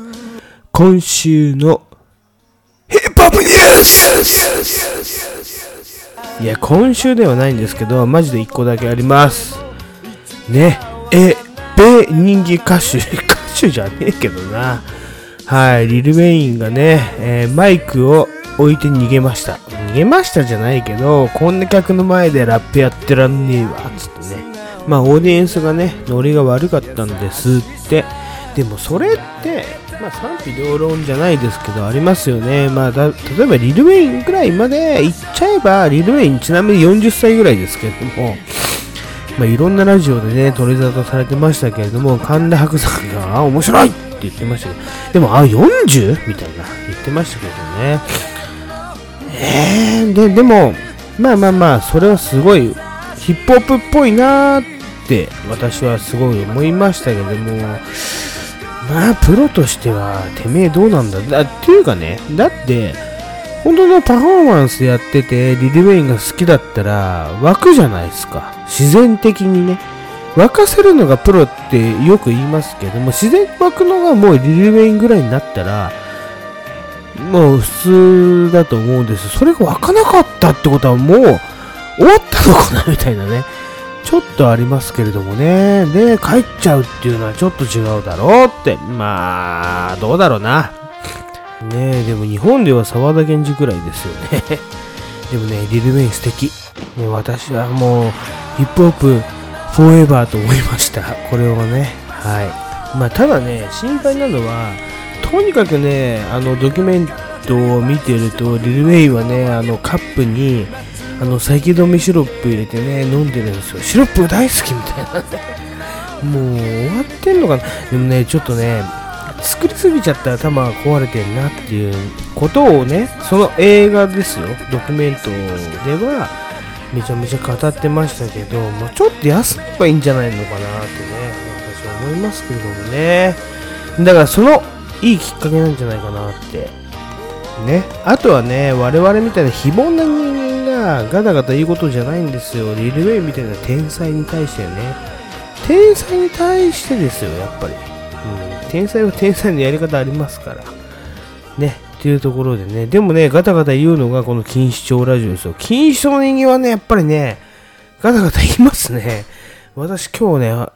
今週のヒップホップニュースいや、今週ではないんですけど、マジで1個だけあります。ね、え、米人気歌手、歌手じゃねえけどな。はい、リル・ウェインがね、えー、マイクを置いて逃げました。逃げましたじゃないけど、こんな客の前でラップやってらんねえわ、つってね。まあ、オーディエンスがね、ノリが悪かったんですって。でもそれって、まあ、賛否両論じゃないですけど、ありますよね。まあ、例えばリル・ウェインぐらいまで行っちゃえば、リル・ウェインちなみに40歳ぐらいですけども、まあ、いろんなラジオでね、取り沙汰されてましたけれども、神田伯さんが、あ、面白いって言ってましたけど、でも、あ、40? みたいな、言ってましたけどね。えー、で、でも、まあまあまあ、それはすごい、ヒップホップっぽいなーって私はすごい思いましたけども、まあ、プロとしては、てめえどうなんだ？だっていうかね、だって、本当のパフォーマンスやってて、リル・ウェインが好きだったら、湧くじゃないですか。自然的にね。沸かせるのがプロってよく言いますけども、自然に湧くのがもうリル・ウェインぐらいになったら、もう普通だと思うんです。それが湧かなかったってことはもう終わったのかなみたいなね。ちょっとありますけれどもね。で、帰っちゃうっていうのはちょっと違うだろうって。まあ、どうだろうな。ねえ、でも日本では沢田源氏ぐらいですよね。でもね、リル・ウェイン素敵。ね、私はもう、ヒップホップ、フォーエバーと思いました。これをね。はい。まあ、ただね、心配なのは、とにかくね、あの、ドキュメントを見てると、リル・ウェインはね、あの、カップに、あの、咳止めシロップ入れてね、飲んでるんですよ。シロップが大好きみたいな。もう、終わってんのかな。でもね、ちょっとね、作りすぎちゃったら頭が壊れてんなっていうことをね、その映画ですよ、ドキュメントでは、めちゃめちゃ語ってましたけど、まあ、ちょっと休めばいいんじゃないのかなってね、私は思いますけどもね。だからその、いいきっかけなんじゃないかなって。ね。あとはね、我々みたいな非凡な人間がガタガタ言うことじゃないんですよ。リル・ウェイみたいな天才に対してね。天才に対してですよ、やっぱり。うん。天才は天才のやり方ありますから。ね。っていうところでね。でもね、ガタガタ言うのがこの錦糸町ラジオですよ。錦糸町の人間はね、やっぱりね、ガタガタ言いますね。私今日ね、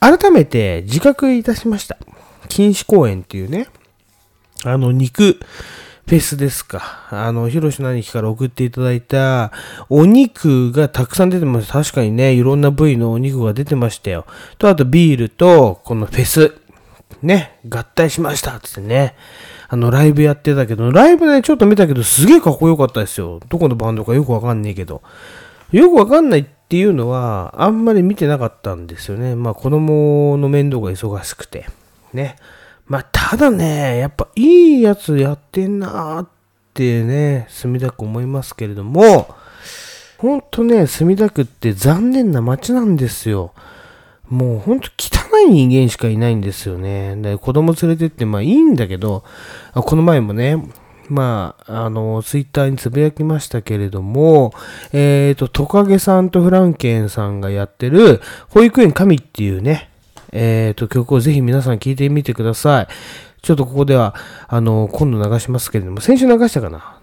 改めて自覚いたしました。錦糸公園っていうね、あの、肉、フェスですか。あの、ヒロシの兄貴から送っていただいたお肉がたくさん出てます。確かにね、いろんな部位のお肉が出てましたよ。と、あとビールと、このフェス。ね、合体しましたっつってね。あの、ライブやってたけど、ライブね、ちょっと見たけど、すげえかっこよかったですよ。どこのバンドかよくわかんねえけど。よくわかんないっていうのは、あんまり見てなかったんですよね。まあ、子供の面倒が忙しくて。ね。まあ、ただね、やっぱいいやつやってんなーってね、墨田区思いますけれども、ほんとね、墨田区って残念な街なんですよ。もうほんと汚い人間しかいないんですよね。で子供連れてってまあいいんだけど、この前もね、まあ、あの、ツイッターにつぶやきましたけれども、えっ、ー、と、トカゲさんとフランケンさんがやってる、保育園神っていうね、えっ、ー、と、曲をぜひ皆さん聴いてみてください。ちょっとここでは、あの、今度流しますけれども、先週流したかな？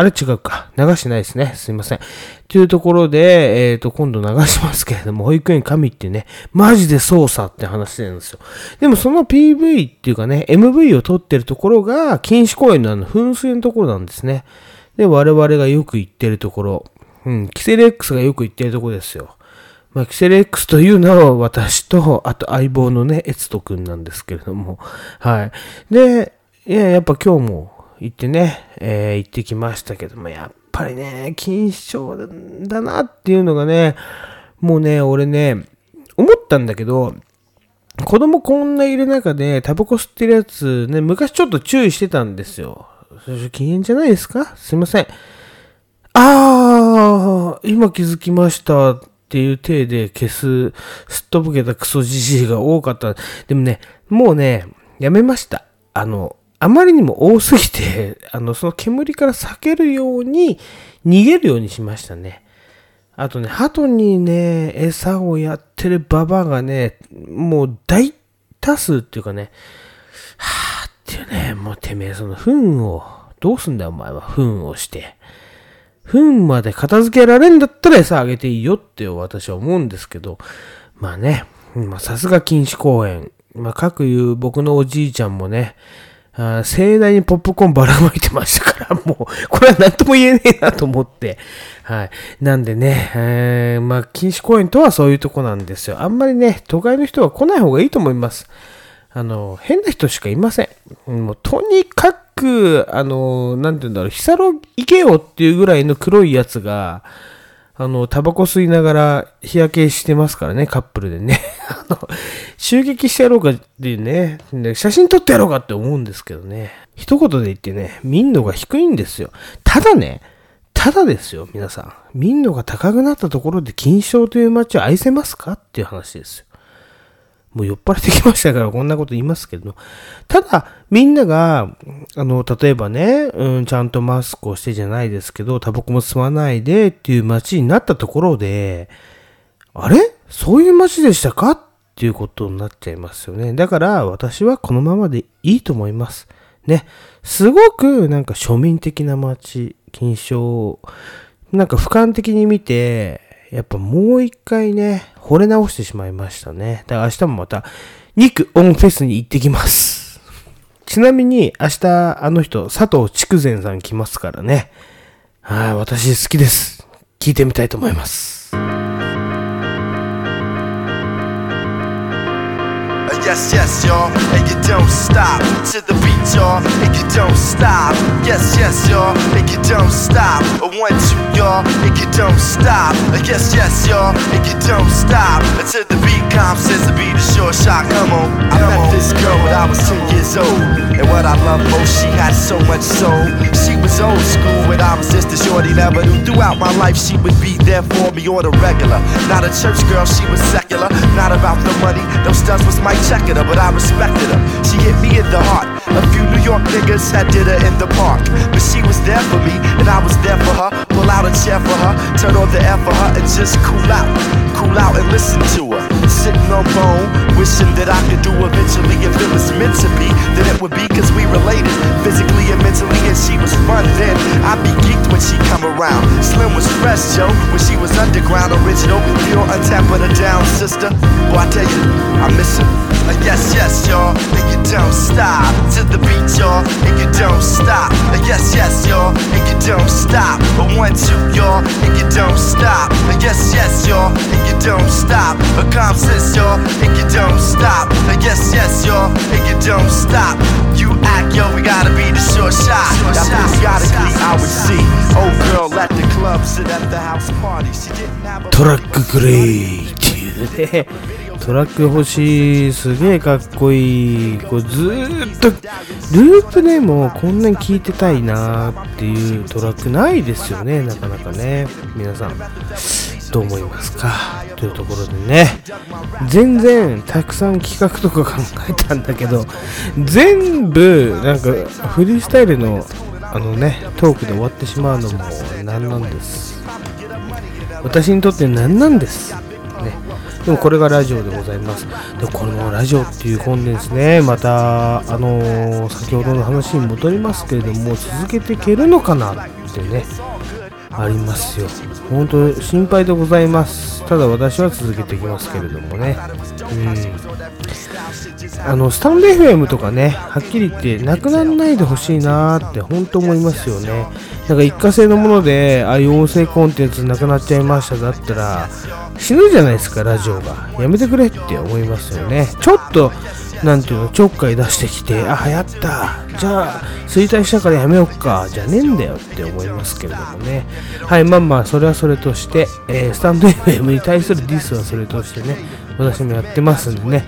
あれ違うか。流してないですね。すいません。というところで、えっ、ー、と、今度流しますけれども、保育園神ってね、マジで操作って話してるんですよ。でもその PV っていうかね、MV を撮ってるところが、禁止公園のあの噴水のところなんですね。で、我々がよく行ってるところ、うん、キセレックスがよく行ってるところですよ。まあ、キセレックスというのは私と、あと相棒のね、エツト君なんですけれども、はい。で、いや、やっぱ今日も行ってね、えー、行ってきましたけども、やっぱりね、錦糸町だなっていうのがね、もうね、俺ね、思ったんだけど、子供こんないる中でタバコ吸ってるやつね、昔ちょっと注意してたんですよ。それ禁煙じゃないですか？すいません。あー、今気づきましたっていう体で消す、すっとぼけたクソじじいが多かった。でもね、もうね、やめました。あの、あまりにも多すぎて、あの、その煙から避けるように逃げるようにしましたね。あとね、鳩にね、餌をやってるババアがね、もう大多数っていうかね、はぁっていうね、もうてめえその糞を、どうすんだよお前は糞をして。糞まで片付けられんだったら餌あげていいよって私は思うんですけど、まあね、まあさすが禁止公園。まあ各言う僕のおじいちゃんもね、あ盛大にポップコーンばらまいてましたから、もう、これは何とも言えねえなと思って。はい。なんでね、えー、まあ、禁止公園とはそういうとこなんですよ。あんまりね、都会の人は来ない方がいいと思います。あの、変な人しかいません。もう、とにかく、あの、なんて言うんだろう、ヒサロ行けよっていうぐらいの黒いやつが、あの、タバコ吸いながら日焼けしてますからね、カップルでね。あの、襲撃してやろうかっていうね、写真撮ってやろうかって思うんですけどね。一言で言ってね、民度が低いんですよ。ただね、ただですよ、皆さん。民度が高くなったところで金賞という街を愛せますかっていう話ですよ。もう酔っ払ってきましたからこんなこと言いますけど、ただ、みんなが、あの、例えばね、うん、ちゃんとマスクをしてじゃないですけど、タバコも吸わないでっていう街になったところで、あれ？そういう街でしたか？っていうことになっちゃいますよね。だから私はこのままでいいと思います。ね。すごくなんか庶民的な街、金賞、なんか俯瞰的に見て、やっぱもう一回ね、惚れ直してしまいましたね。だから明日もまた、肉オンフェスに行ってきます。ちなみに明日あの人、佐藤筑前さん来ますからね。はい、私好きです。聞いてみたいと思います。Yes, yes, y'all, and you don't stop to the beat, y'all, and you don't stop. Yes, yes, y'all, and you don't stop. A one, two, y'all, and you don't stop. Yes, yes, y'all, and you don't stop. Until the beat comes, says the beat is short shot. Come on, I met this girl when I was 10 years old, and what I love most, she had so much soul. She was old school when I was just a shorty, never knew. Throughout my life, she would be there for me on a regular. Not a church girl, she was secular. Not about the money, those stunts was my checking her, but I respected her. She hit me in the heart. A few New York niggas had did her in the park, but she was there for me, and I was there for her. Pull out a chair for her, turn on the air for her, and just cool out, cool out and listen to her. Sitting on bone, wishing that I could do eventually if it was meant to be. Then it would be cause we related physically and mentally, and she was fun then. I'd be geeked when she come around. Slim was fresh, Joe, when she was underground, original, pure untapped, put her down, sister. Boy, I tell you, I miss her. Uh, yes, yes, y'all, and you don't stop to the beat, y'all, and you don't stop. Uh, yes, yes, y'all, and you don't stop. A one, two, y'all, and you don't stop. Uh, yes, yes, y'all, and you don't stop. A calm sense, y'all, and you don't stop. Uh, yes, yes, y'all, and you don't stop. You act, yo, we gotta be the short shot. That periodically I would see. Old girl at the club, sit at the house party. She didn't have a トラックグレイっていうね。トラック欲しい。すげえかっこいい。これずーっと、ループでもこんなに聴いてたいなっていうトラックないですよね。なかなかね。皆さん、どう思いますか？というところでね。全然たくさん企画とか考えたんだけど、全部なんかフリースタイルのあのね、トークで終わってしまうのもなんなんです。私にとって何なんです。ね。でもこれがラジオでございます。で、このラジオっていうコンテンツね、また、あのー先ほどの話に戻りますけれども、続けていけるのかなってね、ありますよ。本当心配でございます。ただ私は続けていきますけれどもね。うん。あの、スタンド FM とかね、はっきり言って、なくならないでほしいなーって本当思いますよね。なんか一過性のもので、ああいう音声コンテンツなくなっちゃいましただったら、死ぬじゃないですか、ラジオが。やめてくれって思いますよね。ちょっと、なんていうの、ちょっかい出してきて、あ、流行った。じゃあ、衰退したからやめよっか。じゃねえんだよって思いますけれどもね。はい、まあまあ、それはそれとして、えースタンド FM に対するディスはそれとしてね、私もやってますんでね、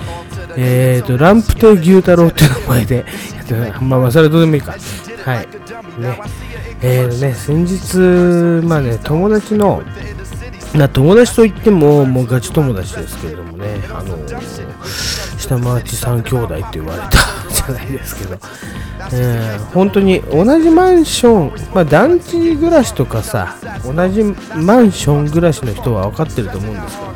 えーと、ランプ亭牛太郎っていう名前でやってまあまあ、それはどうでもいいか。はい。ね。えーね、先日、まあね、友達の、な友達といっても、もうガチ友達ですけれどもね、あの下町三兄弟って言われた じゃないですけど、えー本当に同じマンション、まあ、団地暮らしとかさ、同じマンション暮らしの人は分かってると思うんですけど、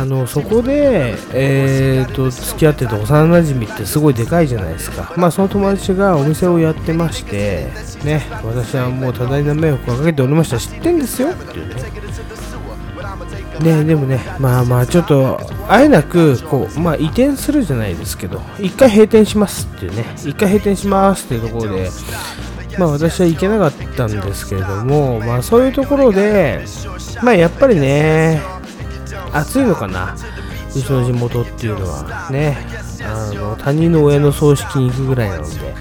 あのそこで、えー、と付き合ってた幼馴染ってすごいでかいじゃないですか、まあ、その友達がお店をやってまして、ね、私はもう多大な迷惑をかけておりました。知ってんですよっていうね。ねでもね、まあまあ、ちょっと、あえなく、こう、まあ、移転するじゃないですけど、一回閉店しますっていうね、一回閉店しますっていうところで、まあ、私は行けなかったんですけれども、まあ、そういうところで、まあ、やっぱりね、暑いのかな、うちの地元っていうのはね、あの他人の親の葬式に行くぐらいなので、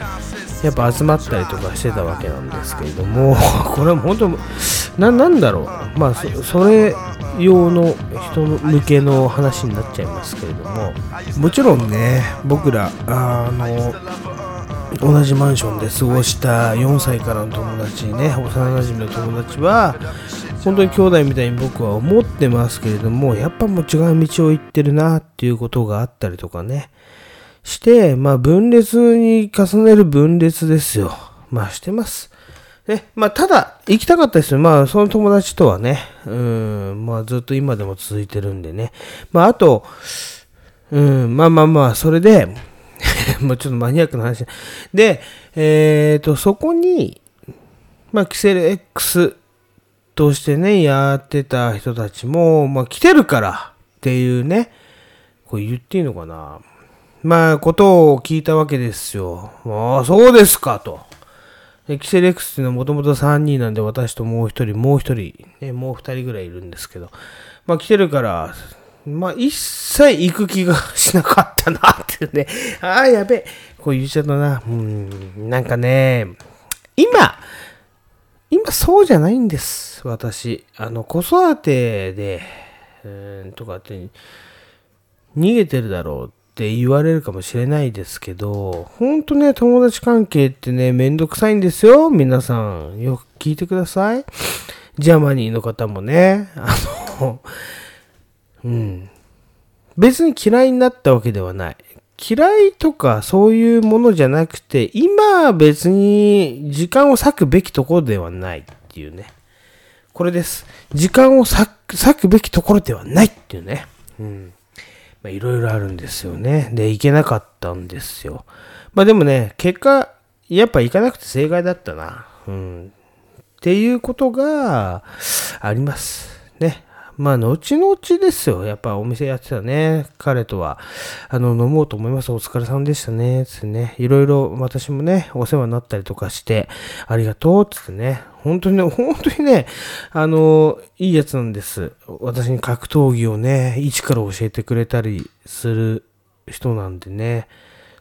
やっぱ集まったりとかしてたわけなんですけれども、これは本当、ななんだろう、まあそ、れ用の人向けの話になっちゃいますけれども、もちろんね、僕ら、あの、同じマンションで過ごした4歳からの友達ね、幼馴染の友達は、本当に兄弟みたいに僕は思ってますけれども、やっぱもう違う道を行ってるなっていうことがあったりとかね。して、まあ分裂に重ねる分裂ですよ。まあしてます。ね、まあただ、行きたかったですよ。まあその友達とはね、うん、まあずっと今でも続いてるんでね。まああと、うん、まあまあまあ、それで、もうちょっとマニアックな話。で、えっ、と、そこに、まあ、キセル X としてね、やってた人たちも、まあ、来てるからっていうね、これ言っていいのかな。まあ、ことを聞いたわけですよ。ああ、そうですか、と。でキセル X っていうのはもともと3人なんで、私ともう一人、もう一人、ね、もう二人ぐらいいるんですけど、まあ、来てるから、まあ、一切行く気がしなかったなっていうね。ああ、やべえ。こう言っちゃったな。うん、なんかね、今、今そうじゃないんです。私。あの、子育てで、うん、とかって、逃げてるだろうって言われるかもしれないですけど、ほんとね、友達関係ってね、めんどくさいんですよ。皆さん。よく聞いてください。Germany の方もね、あの、うん。別に嫌いになったわけではない。嫌いとかそういうものじゃなくて、今は別に時間を割くべきところではないっていうね。これです。時間を割く割くべきところではないっていうね。うん。まあいろいろあるんですよね。で、行けなかったんですよ。まあでもね、結果、やっぱ行かなくて正解だったな。うん。っていうことがあります。ね。まあ、後々ですよ。やっぱお店やってたね。彼とは、あの、飲もうと思います。お疲れさんでしたね。つってね。いろいろ私もね、お世話になったりとかして、ありがとう。つってね。本当にね、本当にね、あの、いいやつなんです。私に格闘技をね、一から教えてくれたりする人なんでね。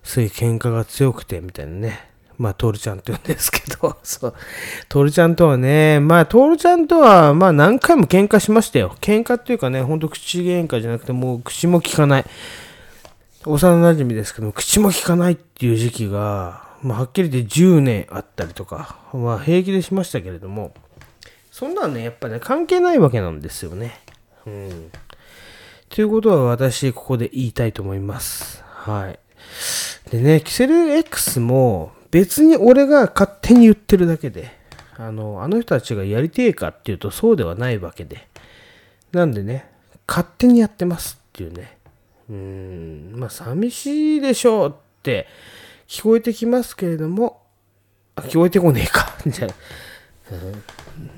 すごい喧嘩が強くて、みたいなね。まあ、トールちゃんって言うんですけど、そう。トールちゃんとはね、まあ、トールちゃんとは、まあ、何回も喧嘩しましたよ。喧嘩っていうかね、ほんと口喧嘩じゃなくて、もう口も利かない。幼馴染ですけど、口も利かないっていう時期が、まあ、はっきり言って10年あったりとか、まあ、平気でしましたけれども、そんなんね、やっぱね、関係ないわけなんですよね。うん。ということは私、ここで言いたいと思います。はい。でね、キセル X も別に俺が勝手に言ってるだけで、あの、あの人たちがやりてえかっていうとそうではないわけで。なんでね、勝手にやってますっていうね。うん、まあ寂しいでしょうって聞こえてきますけれども、あ、聞こえてこねえか。じゃあ、うん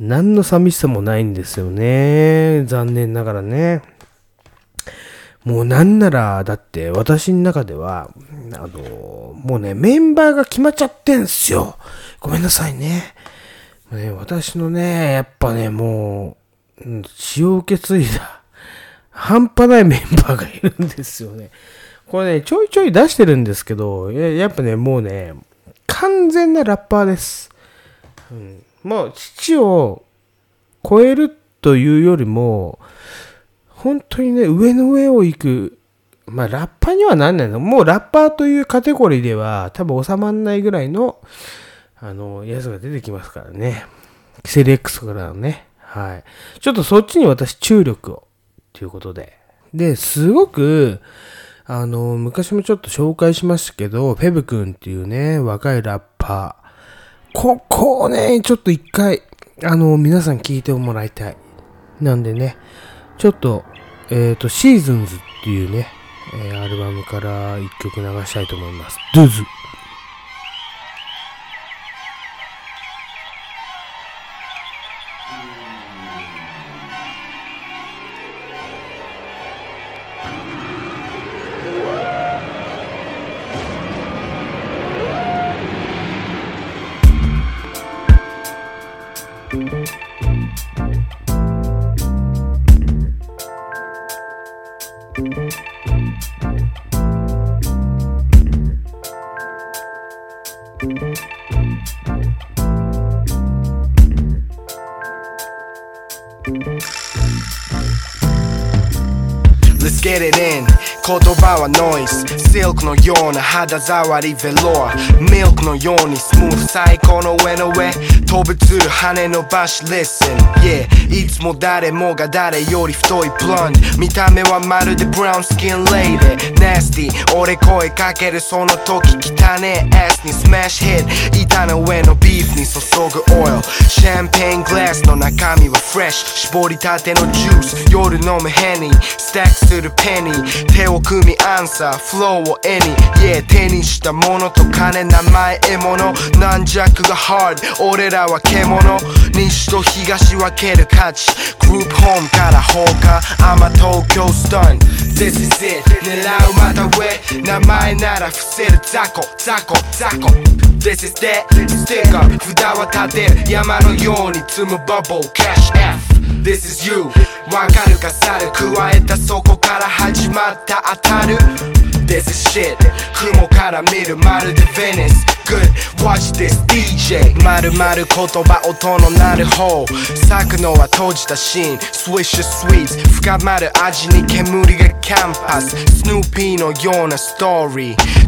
何の寂しさもないんですよね。残念ながらね。もうなんなら、だって私の中では、あの、もうね、メンバーが決まっちゃってんすよ。ごめんなさいね。ね私のね、やっぱね、もう、うん血を受け継いだ、半端ないメンバーがいるんですよね。これね、ちょいちょい出してるんですけど、ややっぱね、もうね、完全なラッパーです。うん、もう、父を超えるというよりも、本当にね、上の上を行く、まあ、ラッパーにはなんないの。もうラッパーというカテゴリーでは多分収まんないぐらいの、あの、やつが出てきますからね。キセル X からのね。はい。ちょっとそっちに私注力を。ということで。で、すごく、あの、昔もちょっと紹介しましたけど、フェブ君っていうね、若いラッパー。ここをね、ちょっと一回、あの、皆さん聞いてもらいたい。なんでね、ちょっと、えっ、と、シーズンズっていうね、えーアルバムから一曲流したいと思います。ドゥズ。はノイズシルクのような肌触りベロアミルクのようにスムーズ最高の上の上飛ぶつる羽伸ばし Listen. Yeah いつも誰もが誰より太いブロンド見た目はまるでブラウンスキンレイディ Nasty 俺声かけるその時汚ねえ ass にスマッシュヒット板の上のビーフに注ぐオイルシャンペーングラスの中身はフレッシュ絞りたてのジュース夜飲むヘニースタックするペニー手を組みアンサーフローを絵に Yeah 手にしたものと金名前獲物。軟弱がハード俺らは獣。西と東分ける価値。グループホームから放火。アマ東京スタン This is it 狙うまた上。名前なら伏せる雑魚。雑魚。雑魚。This is that ステッカー札は立てる。山のように積むバボー Cash F This is you. わかるか猿加えたそこから始まった当たる。This is shit. 雲から見るまるで Venice. Good. Watch this DJ まるまる言葉音の鳴る方。咲くのは閉じたシーン。Swish Sweets. 深まる味に煙がキャンパス。スヌーピーのようなストーリー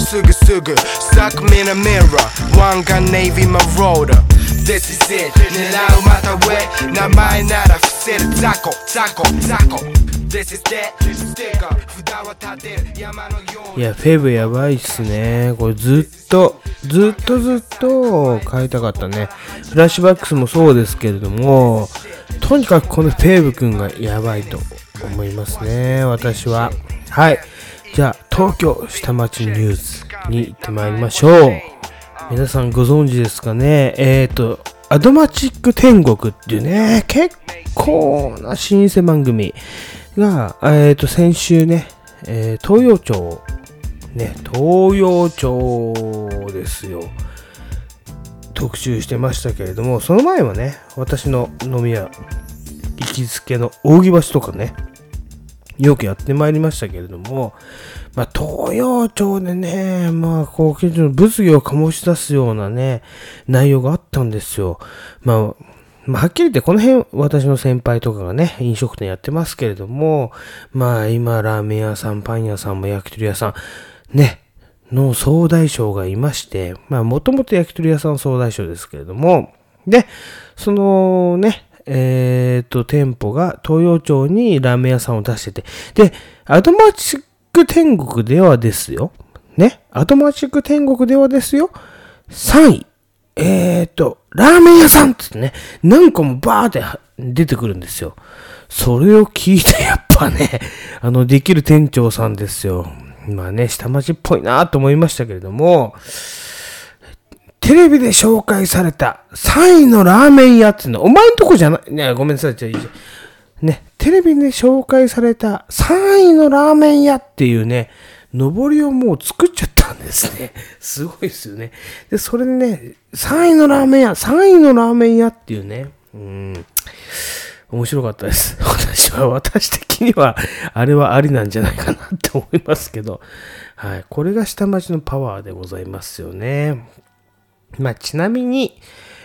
すぐすぐ Suck me in a mirror One gun navy marauder This is it 狙うまた上名前なら伏せる雑魚雑魚雑魚 This is that ステッカー札は立てる山のよういや、フェブやばいっすね。これずっと、ずっとずっと変えたかったね。フラッシュバックスもそうですけれども、とにかくこのフェーブ君がやばいと思いますね。私は。はい。じゃあ、東京下町ニュースに行ってまいりましょう。皆さんご存知ですかね？えっ、ー、と、アドマチック天国っていうね、結構な老舗番組が、えっ、ー、と、先週ね、えー、東洋町、ね、東洋町ですよ。特集してましたけれども、その前はね、私の飲み屋、行きつけの扇橋とかね、よくやってまいりましたけれども、まあ、東洋町でね、まあ、こう、の物議を醸し出すようなね、内容があったんですよ。まあ、まあ、はっきり言ってこの辺、私の先輩とかがね、飲食店やってますけれども、まあ、今、ラーメン屋さん、パン屋さんも焼き鳥屋さん、ね、の総大将がいまして、まあ、もともと焼き鳥屋さん総大将ですけれども、で、そのね、えっ、ー、と、店舗が東洋町にラーメン屋さんを出してて、で、アドマチック天国ではですよ。ね。アドマチック天国ではですよ。3位。え、ー、と、ラーメン屋さんってね、何個もバーって出てくるんですよ。それを聞いてやっぱね、あの、できる店長さんですよ。まあね、下町っぽいなと思いましたけれども、テレビで紹介された3位のラーメン屋っていうの、お前んとこじゃない、ね、ごめんなさい、じゃあいいじゃん。ね、テレビで紹介された3位のラーメン屋っていうね、上りをもう作っちゃったんですね。すごいですよね。で、それでね、3位のラーメン屋、3位のラーメン屋っていうね、うん、面白かったです。私は、私的には、あれはありなんじゃないかなって思いますけど、はい。これが下町のパワーでございますよね。まあ、ちなみに、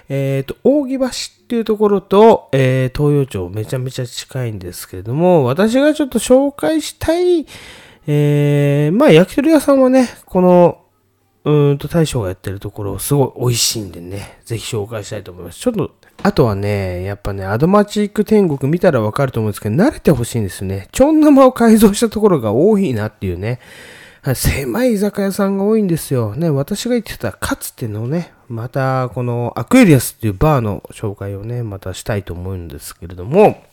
えっ、ー、と、扇橋っっていうところと、えー、東洋町めちゃめちゃ近いんですけれども、私がちょっと紹介したい、えー、まあ、焼き鳥屋さんはね、この、うんと、大将がやってるところ、すごい美味しいんでね、ぜひ紹介したいと思います。ちょっと、あとはね、やっぱね、アドマチック天国見たらわかると思うんですけど、慣れてほしいんですよね。ちょん玉を改造したところが多いなっていうね。狭い居酒屋さんが多いんですよ。ね、私が言ってたかつてのね、またこのアクエリアスっていうバーの紹介をね、またしたいと思うんですけれども、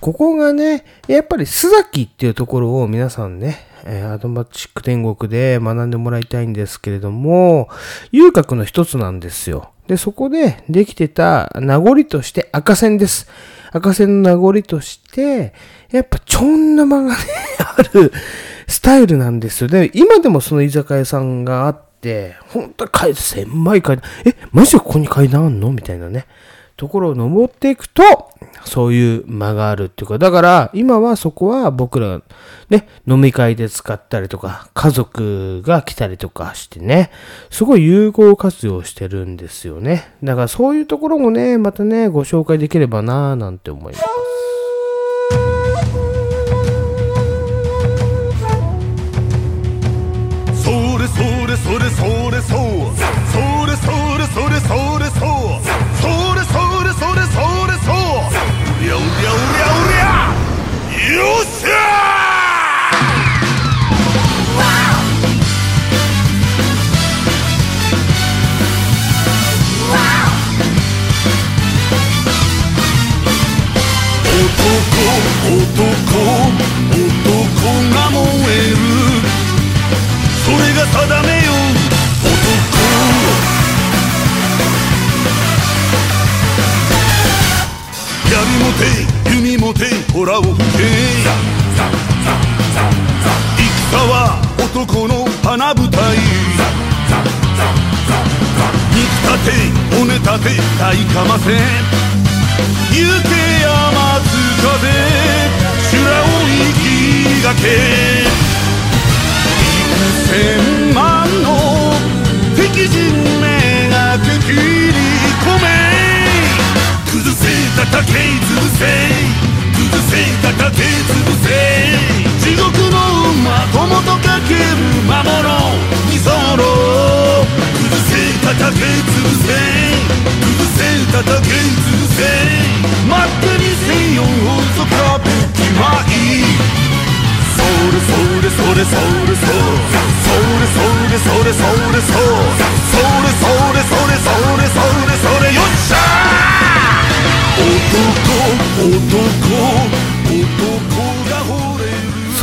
ここがね、やっぱり須崎っていうところを皆さんね、アドマチック天国で学んでもらいたいんですけれども、遊郭の一つなんですよ。で、そこでできてた名残として赤線です。赤線の名残として、やっぱちょん玉がね、あるスタイルなんですよ。で、今でもその居酒屋さんがあって、本当に階段、狭い階段、え、マジでここに階段あんのみたいなね。ところを登っていくと、そういう間があるっていうか、だから今はそこは僕らね、飲み会で使ったりとか、家族が来たりとかしてね、すごい有効活用してるんですよね。だからそういうところもね、またね、ご紹介できればなぁなんて思います。れそれそれそうそれそれそれそれそうそれそれそれそれそうりゃうりゃうりゃうりゃよっしゃ男男男が燃えるそれが定めて弓持て虎を吹け戦は男の花舞台。肉立て骨立て体かませ行け山津風修羅を生きがけ。千万の敵陣めがけ切り込め。崩せ叩け潰せ崩せ叩け潰せ地獄の馬友とかける魔物にそろ崩せ叩け潰せ崩せ叩け潰せ待ってみせよ嘘かぶきまいそれそれそれそれそうそれそれそれそれそうそれそれそれそれそれそれよっしゃ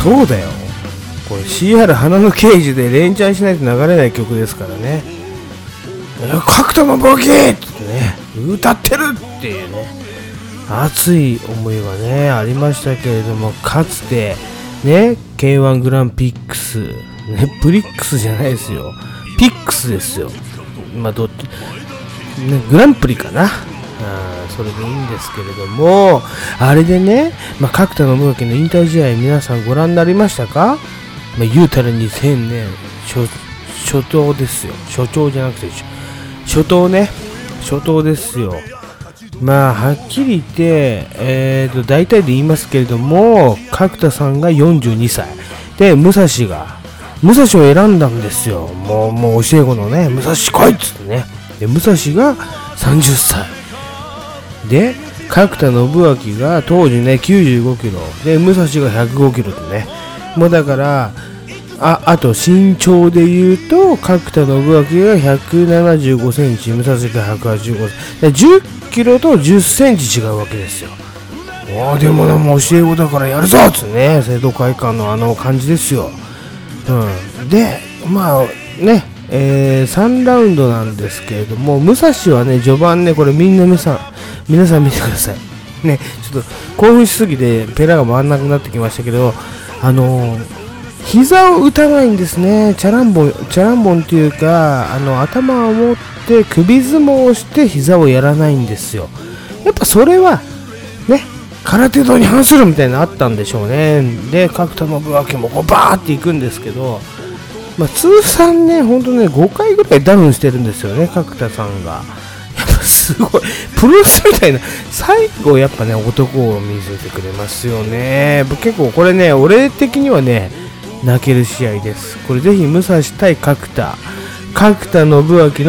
そうだよ。これ CR 花の刑事で連チャンしないと流れない曲ですからね。角田のボケってね、歌ってるっていうね、熱い思いがね、ありましたけれども、かつて、ね、K1 グランピックス、ね、プリックスじゃないですよ。ピックスですよ。まあ、どっち、ね、グランプリかな。あそれでいいんですけれども、あれでね、まあ、角田信明の引退試合皆さんご覧になりましたか？まあ、言うたら2000年初、初頭ですよ。初頭じゃなくて、初初頭ね。初頭ですよ。まあ、はっきり言って、えーと、大体で言いますけれども、角田さんが42歳。で、武蔵が、武蔵を選んだんですよ。もう、もう教え子のね、武蔵来いっつってね。で、武蔵が30歳。で、角田信明が当時ね、95キロ。で、武蔵が105キロでね。もうだから、あ、あと身長で言うと、角田信明が175センチ、武蔵が185センチ。10キロと10センチ違うわけですよ。おーでもな、も教え子だからやるぞっつね、生徒会館のあの感じですよ。うん。で、まあ、ね、えー、3ラウンドなんですけれども、武蔵はね、序盤ね、これみんな皆さん、皆さん見てください。ね、ちょっと興奮しすぎてペラが回らなくなってきましたけど、あのー膝を打たないんですね。チャランボン、チャランボンっていうか、あの、頭を持って首相撲をして膝をやらないんですよ。やっぱそれは、ね、空手道に反するみたいなのあったんでしょうね。で、角田信明もこうバーっていくんですけど、まあ、通算ね、ほんとね、5回ぐらいダウンしてるんですよね、角田さんが。すごい、プロレスみたいな、最後やっぱね、男を見せてくれますよね。結構これね、俺的にはね、泣ける試合です。これぜひ武蔵対角田。角田信明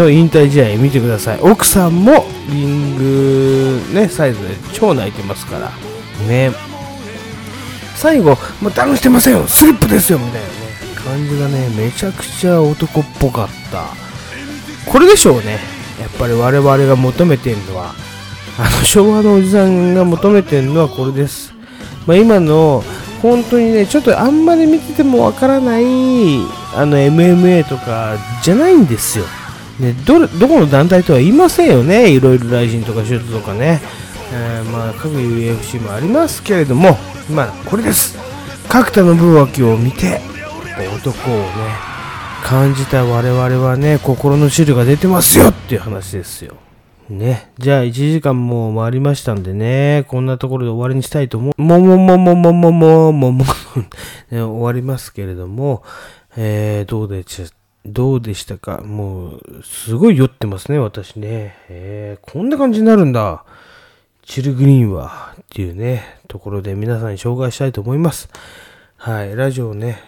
の引退試合見てください。奥さんもリングね、サイズで超泣いてますから。ね。最後、もうダウンしてませんよスリップですよみたいなね、感じがね、めちゃくちゃ男っぽかった。これでしょうね。やっぱり我々が求めてるのは、あの昭和のおじさんが求めてるのはこれです。まあ、今の本当にね、ちょっとあんまり見ててもわからない、あの MMA とかじゃないんですよ。ね、どどこの団体とは言いませんよね、いろいろライジンとかシュートとかね、えーまあ、各 UFC もありますけれども、まあ、これです。角田信明を見て、男をね感じた我々はね心の汁が出てますよっていう話ですよね。じゃあ、1時間もう回りましたんでね、こんなところで終わりにしたいと思う。もももももももももも、ね、終わりますけれども、えー、どうでしどうでしたかもう、すごい酔ってますね、私ね。えー、こんな感じになるんだ。チルグリーンは、っていうね、ところで皆さんに紹介したいと思います。はい、ラジオね、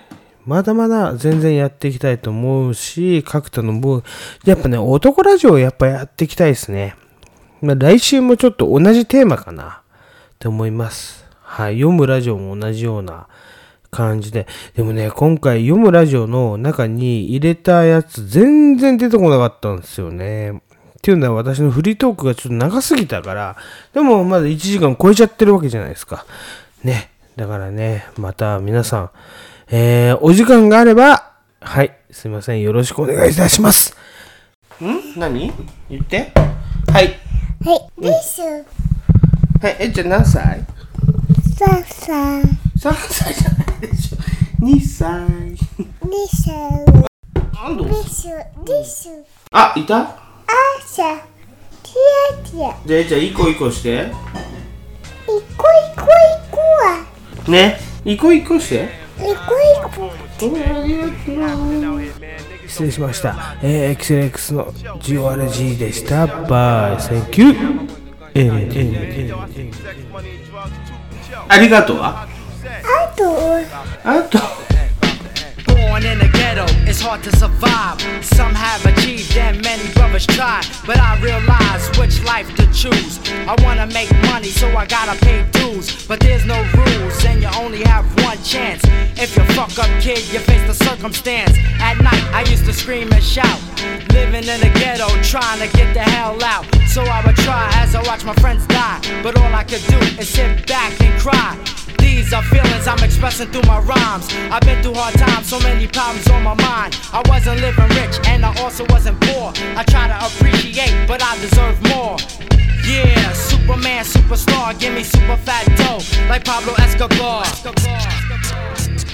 まだまだ全然やっていきたいと思うし、角田のも、やっぱね、男ラジオやっぱやっていきたいですね。まあ、来週もちょっと同じテーマかなって思います。はい、読むラジオも同じような感じで。でもね、今回読むラジオの中に入れたやつ全然出てこなかったんですよね。っていうのは私のフリートークがちょっと長すぎたから、でもまだ1時間超えちゃってるわけじゃないですか。ね。だからね、また皆さん、えー、お時間があれば、はい、すいません、よろしくお願いいたします。ん？何？言って。はい。はい、です。はい、え、じゃあ何歳 ?3 歳。3歳じゃないでしょ。2歳。2歳。あんどです。です。あ、いた？あしゃ。ティアティア。じゃあ、じゃあ、いこいこして。いこいこいこは。ね？いこいこして。失礼しました。えー、XLX の GORG でした。バイ、センキュー。えー、えー、えー、ありがとうは？あとあと Born in the ghetto, it's hard to survive. Some have achieved and many brothers try. But I realize which life to choose. I wanna make money, so I gotta pay dues. But there's no rules, and you only have one chance. If you fuck up, kid, you face the circumstance. At night, I used to scream and shout. Living in the ghetto, trying to get the hell out. So I would try as I watch my friends die. But all I could do is sit back and cry. These are feelings I'm expressing through my rhymes. I've been through hard times, so many problems on my mind. I wasn't living rich, and I also wasn't poor. I try to appreciate, but I deserve more. Yeah, Superman, superstar, give me super fat dough, like Pablo Escobar. Escobar.